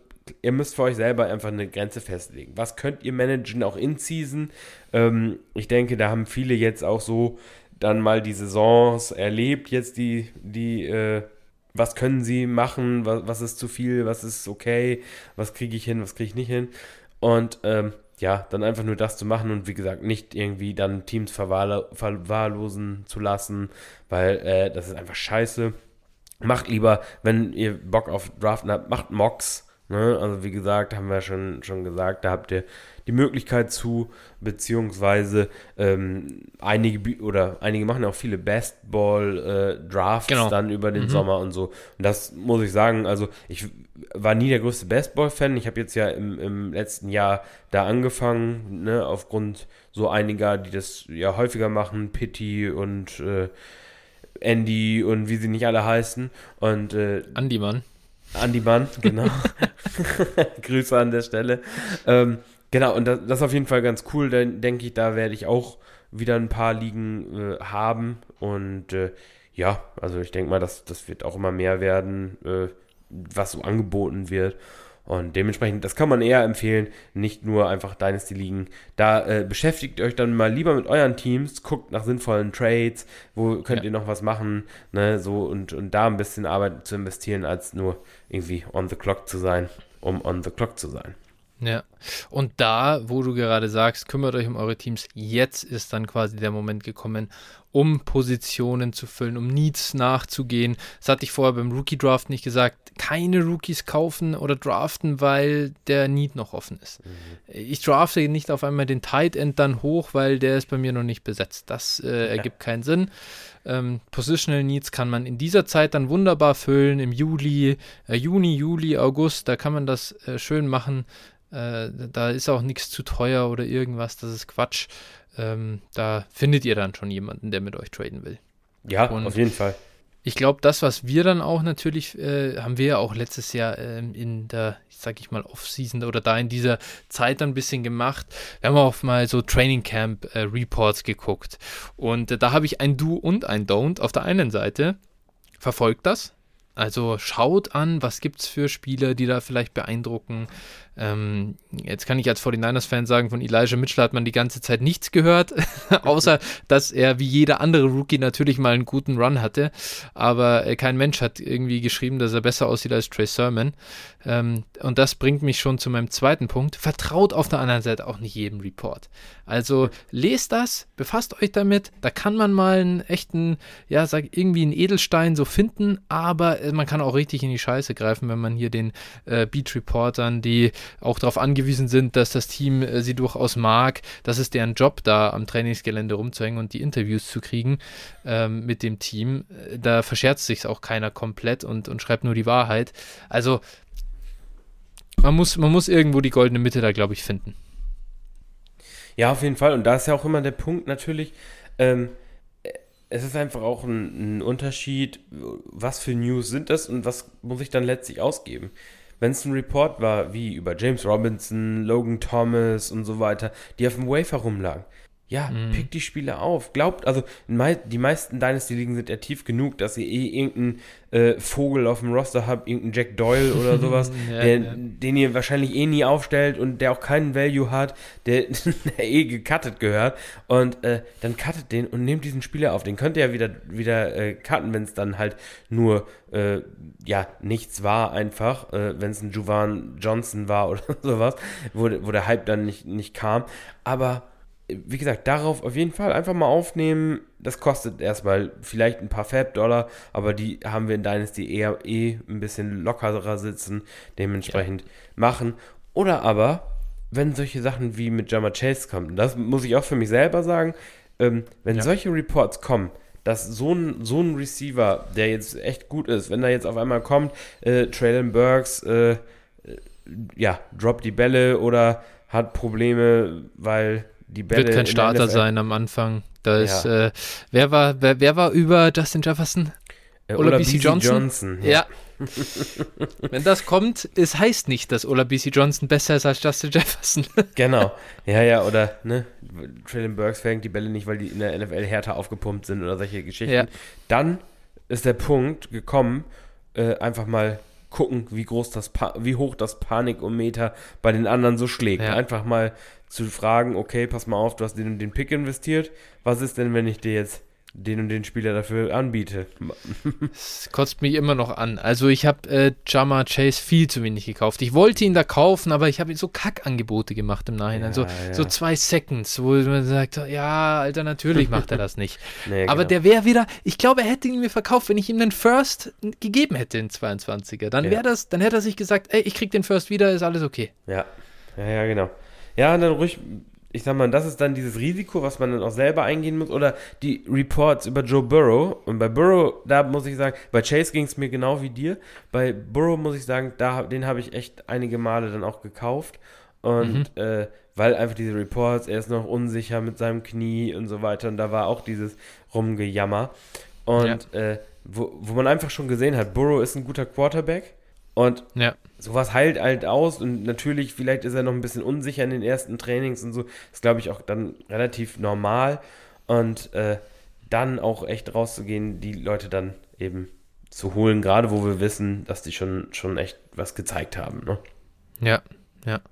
ihr müsst für euch selber einfach eine Grenze festlegen. Was könnt ihr managen, auch in Season? Ähm, ich denke, da haben viele jetzt auch so dann mal die Saisons erlebt, jetzt die, die, äh, was können sie machen, was, was ist zu viel, was ist okay, was kriege ich hin, was kriege ich nicht hin. Und ähm, ja, dann einfach nur das zu machen und wie gesagt, nicht irgendwie dann Teams verwahrlosen zu lassen, weil äh, das ist einfach scheiße. Macht lieber, wenn ihr Bock auf Draften habt, macht Mocks. Ne? Also wie gesagt, haben wir schon, schon gesagt, da habt ihr die Möglichkeit zu, beziehungsweise ähm, einige oder einige machen auch viele Bestball-Drafts äh, genau. dann über den mhm. Sommer und so. Und das muss ich sagen, also ich war nie der größte Bestball-Fan. Ich habe jetzt ja im, im letzten Jahr da angefangen, ne, aufgrund so einiger, die das ja häufiger machen, Pitti und äh, Andy und wie sie nicht alle heißen. Und äh, Andy Mann. Andy Mann, genau. <laughs> Grüße an der Stelle. Ähm, Genau, und das, das, ist auf jeden Fall ganz cool. Dann denke ich, da werde ich auch wieder ein paar Ligen äh, haben. Und äh, ja, also ich denke mal, das, das wird auch immer mehr werden, äh, was so angeboten wird. Und dementsprechend, das kann man eher empfehlen, nicht nur einfach Dynasty-Ligen. Da äh, beschäftigt euch dann mal lieber mit euren Teams, guckt nach sinnvollen Trades, wo könnt ja. ihr noch was machen, ne, so und, und da ein bisschen Arbeit zu investieren, als nur irgendwie on the clock zu sein, um on the clock zu sein. Ja, und da, wo du gerade sagst, kümmert euch um eure Teams, jetzt ist dann quasi der Moment gekommen, um Positionen zu füllen, um Needs nachzugehen. Das hatte ich vorher beim Rookie Draft nicht gesagt. Keine Rookies kaufen oder draften, weil der Need noch offen ist. Mhm. Ich drafte nicht auf einmal den Tight End dann hoch, weil der ist bei mir noch nicht besetzt. Das äh, ergibt ja. keinen Sinn. Ähm, Positional Needs kann man in dieser Zeit dann wunderbar füllen, im Juli, äh, Juni, Juli, August, da kann man das äh, schön machen. Äh, da ist auch nichts zu teuer oder irgendwas, das ist Quatsch. Ähm, da findet ihr dann schon jemanden, der mit euch traden will. Ja, Und auf jeden Fall. Ich glaube, das, was wir dann auch natürlich, äh, haben wir ja auch letztes Jahr ähm, in der, sag ich mal, Off-Season oder da in dieser Zeit dann ein bisschen gemacht. Wir haben auch mal so Training Camp äh, Reports geguckt. Und äh, da habe ich ein Do und ein Don't. Auf der einen Seite verfolgt das, also schaut an, was gibt es für Spieler, die da vielleicht beeindrucken. Ähm, jetzt kann ich als 49ers-Fan sagen, von Elijah Mitchell hat man die ganze Zeit nichts gehört, <laughs> außer dass er wie jeder andere Rookie natürlich mal einen guten Run hatte. Aber äh, kein Mensch hat irgendwie geschrieben, dass er besser aussieht als Trey Sermon. Ähm, und das bringt mich schon zu meinem zweiten Punkt. Vertraut auf der anderen Seite auch nicht jedem Report. Also lest das, befasst euch damit. Da kann man mal einen echten, ja, sag irgendwie einen Edelstein so finden, aber äh, man kann auch richtig in die Scheiße greifen, wenn man hier den äh, Beat-Reportern, die auch darauf angewiesen sind, dass das Team äh, sie durchaus mag. Das ist deren Job, da am Trainingsgelände rumzuhängen und die Interviews zu kriegen ähm, mit dem Team. Äh, da verscherzt sich auch keiner komplett und, und schreibt nur die Wahrheit. Also man muss, man muss irgendwo die goldene Mitte da, glaube ich, finden. Ja, auf jeden Fall. Und da ist ja auch immer der Punkt natürlich, ähm, es ist einfach auch ein, ein, Unterschied, was für News sind das und was muss ich dann letztlich ausgeben wenn es ein Report war, wie über James Robinson, Logan Thomas und so weiter, die auf dem Wafer rumlagen. Ja, mhm. pickt die Spiele auf. Glaubt, also die meisten Dynasty-Ligen sind ja tief genug, dass ihr eh irgendeinen äh, Vogel auf dem Roster habt, irgendeinen Jack Doyle oder <laughs> sowas, ja, der, ja. den ihr wahrscheinlich eh nie aufstellt und der auch keinen Value hat, der, <laughs> der eh gecuttet gehört. Und äh, dann cuttet den und nehmt diesen Spieler auf. Den könnt ihr ja wieder, wieder äh, cutten, wenn es dann halt nur, äh, ja, nichts war einfach, äh, wenn es ein Juvan Johnson war <laughs> oder sowas, wo, wo der Hype dann nicht, nicht kam. Aber wie gesagt, darauf auf jeden Fall einfach mal aufnehmen. Das kostet erstmal vielleicht ein paar Fab-Dollar, aber die haben wir in Dynasty eher eh ein bisschen lockerer sitzen, dementsprechend ja. machen. Oder aber, wenn solche Sachen wie mit Jammer Chase kommen, das muss ich auch für mich selber sagen, ähm, wenn ja. solche Reports kommen, dass so ein, so ein Receiver, der jetzt echt gut ist, wenn da jetzt auf einmal kommt, äh, Traylon Burks, äh, äh ja, droppt die Bälle oder hat Probleme, weil die Bälle. Wird kein Starter sein am Anfang. Da ist, ja. äh, wer war, wer, wer war über Justin Jefferson? Äh, Ola BC Johnson? Johnson. ja. ja. <laughs> Wenn das kommt, es heißt nicht, dass Ola BC Johnson besser ist als Justin Jefferson. <laughs> genau. Ja, ja, oder, ne, Traylon Burks fängt die Bälle nicht, weil die in der NFL härter aufgepumpt sind oder solche Geschichten. Ja. Dann ist der Punkt gekommen, äh, einfach mal gucken, wie groß das, pa wie hoch das Panikometer bei den anderen so schlägt. Ja. Einfach mal zu fragen, okay, pass mal auf, du hast den den Pick investiert. Was ist denn, wenn ich dir jetzt den und den Spieler dafür anbiete. Es kotzt mich immer noch an. Also ich habe äh, Jama Chase viel zu wenig gekauft. Ich wollte ihn da kaufen, aber ich habe ihm so Kackangebote gemacht im Nachhinein. Ja, so, ja. so zwei Seconds, wo man sagt, ja, Alter, natürlich macht er das nicht. <laughs> nee, aber genau. der wäre wieder, ich glaube, er hätte ihn mir verkauft, wenn ich ihm den First gegeben hätte in 22er. Dann wäre das, dann hätte er sich gesagt, ey, ich krieg den First wieder, ist alles okay. Ja, ja, ja, genau. Ja, dann ruhig, ich sag mal, das ist dann dieses Risiko, was man dann auch selber eingehen muss. Oder die Reports über Joe Burrow. Und bei Burrow, da muss ich sagen, bei Chase ging es mir genau wie dir. Bei Burrow muss ich sagen, da, den habe ich echt einige Male dann auch gekauft. Und mhm. äh, weil einfach diese Reports, er ist noch unsicher mit seinem Knie und so weiter. Und da war auch dieses Rumgejammer. Und ja. äh, wo, wo man einfach schon gesehen hat, Burrow ist ein guter Quarterback. Und ja. sowas heilt halt aus und natürlich, vielleicht ist er noch ein bisschen unsicher in den ersten Trainings und so. ist, glaube ich, auch dann relativ normal. Und äh, dann auch echt rauszugehen, die Leute dann eben zu holen, gerade wo wir wissen, dass die schon, schon echt was gezeigt haben. Ne? Ja, ja.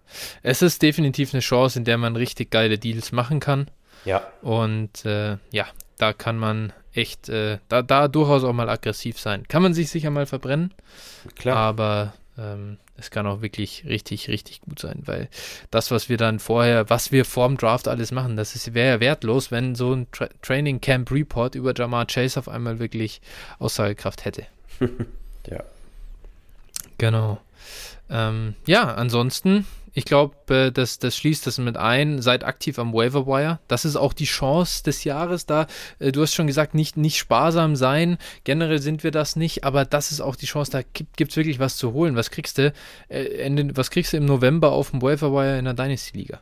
Es ist definitiv eine Chance, in der man richtig geile Deals machen kann. Ja. Und äh, ja, da kann man echt, äh, da, da durchaus auch mal aggressiv sein. Kann man sich sicher mal verbrennen. Klar. Aber ähm, es kann auch wirklich richtig, richtig gut sein, weil das, was wir dann vorher, was wir vorm Draft alles machen, das wäre ja wertlos, wenn so ein Tra Training Camp Report über Jamar Chase auf einmal wirklich Aussagekraft hätte. <laughs> ja. Genau. Ähm, ja, ansonsten ich glaube, äh, das, das schließt das mit ein. Seid aktiv am Waiver Wire. Das ist auch die Chance des Jahres da. Äh, du hast schon gesagt, nicht, nicht sparsam sein. Generell sind wir das nicht, aber das ist auch die Chance. Da gibt es wirklich was zu holen. Was kriegst du? Äh, Ende, was kriegst du im November auf dem Waiver Wire in der Dynasty Liga?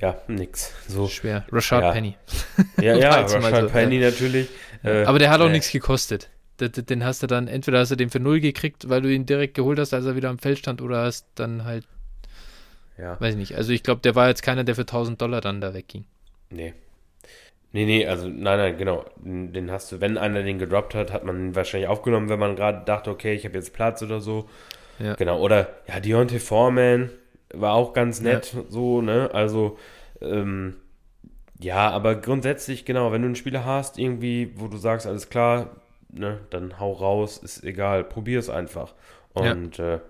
Ja, nix. So schwer. Rashad ja. Penny. <laughs> Ja, ja, <laughs> Rashad so, Penny ja. natürlich. aber der hat auch äh, nichts gekostet den hast du dann, entweder hast du den für null gekriegt, weil du ihn direkt geholt hast, als er wieder am Feld stand, oder hast dann halt ja. Weiß ich nicht. Also ich glaube, der war jetzt keiner, der für 1000 Dollar dann da wegging. Nee. Nee, nee, also nein, nein, genau. Den hast du, wenn einer den gedroppt hat, hat man ihn wahrscheinlich aufgenommen, wenn man gerade dachte, okay, ich habe jetzt Platz oder so. Ja. Genau, oder ja, Deontay Foreman war auch ganz nett, ja. so, ne? Also, ähm, ja, aber grundsätzlich, genau, wenn du einen Spieler hast, irgendwie, wo du sagst, alles klar, ne, dann hau raus, ist egal, probier es einfach. Und ja, äh,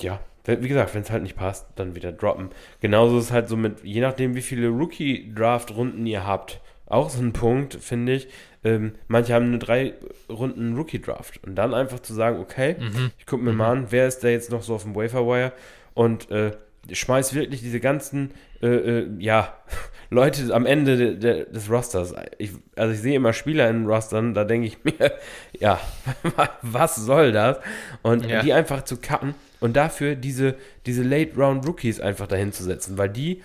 ja wie gesagt, wenn es halt nicht passt, dann wieder droppen. Genauso ist es halt so mit, je nachdem, wie viele Rookie-Draft-Runden ihr habt, auch so ein Punkt, finde ich. Ähm, manche haben eine drei Runden Rookie-Draft. Und dann einfach zu sagen, okay, mhm. ich gucke mir mhm. mal an, wer ist da jetzt noch so auf dem Wafer-Wire und äh, schmeiß wirklich diese ganzen, äh, äh, ja, <laughs> Leute am Ende de, de, des Rosters. Ich, also ich sehe immer Spieler in Rostern, da denke ich <laughs> mir, ja, <laughs> was soll das? Und ja. die einfach zu cutten und dafür diese, diese Late-Round-Rookies einfach dahin zu setzen, weil die,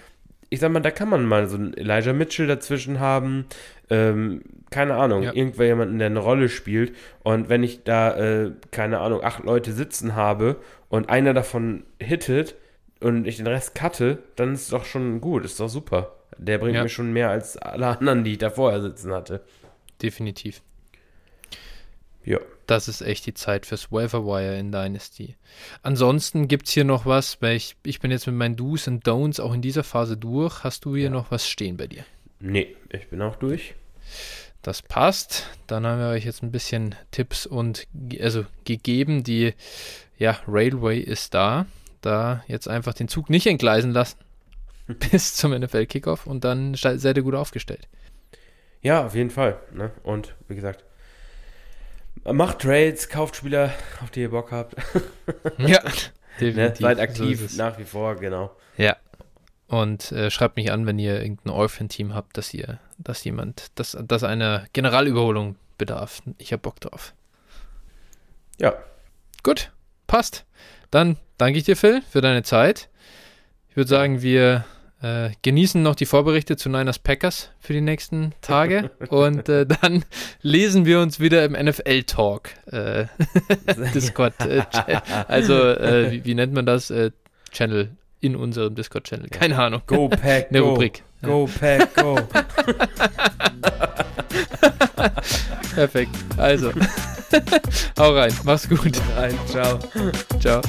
ich sag mal, da kann man mal so einen Elijah Mitchell dazwischen haben, ähm, keine Ahnung, ja. irgendwer jemanden, der eine Rolle spielt. Und wenn ich da, äh, keine Ahnung, acht Leute sitzen habe und einer davon hittet und ich den Rest cutte, dann ist doch schon gut, ist doch super. der bringt ja. mir schon mehr als alle anderen, die ich da vorher sitzen hatte. Definitiv. Ja. Das ist echt die Zeit fürs Wire in Dynasty. Ansonsten gibt es hier noch was, weil ich, ich bin jetzt mit meinen Do's und Don'ts auch in dieser Phase durch. Hast du hier ja. noch was stehen bei dir? Nee, ich bin auch durch. Das passt. Dann haben wir euch jetzt ein bisschen Tipps und also gegeben. Die ja, Railway ist da. Da jetzt einfach den Zug nicht entgleisen lassen <laughs> bis zum NFL-Kickoff und dann seid ihr gut aufgestellt. Ja, auf jeden Fall. Ne? Und wie gesagt, macht Trades, kauft Spieler, auf die ihr Bock habt. <laughs> ja, definitiv. Ne? Seid aktiv so nach wie vor, genau. Ja. Und äh, schreibt mich an, wenn ihr irgendein Orphan-Team habt, dass ihr, dass jemand, dass, dass eine Generalüberholung bedarf. Ich hab Bock drauf. Ja. Gut, passt. Dann danke ich dir, Phil, für deine Zeit. Ich würde sagen, wir äh, genießen noch die Vorberichte zu Niners Packers für die nächsten Tage <laughs> und äh, dann lesen wir uns wieder im NFL-Talk. Äh, <laughs> Discord. Äh, also, äh, wie, wie, nennt man das? Äh, Channel in unserem Discord-Channel. Keine Ahnung. Go Pack, Eine go. Rubrik. Go Pack, go. <laughs> Perfekt. Also, hau rein. Mach's gut. Rein. Ciao. Ciao.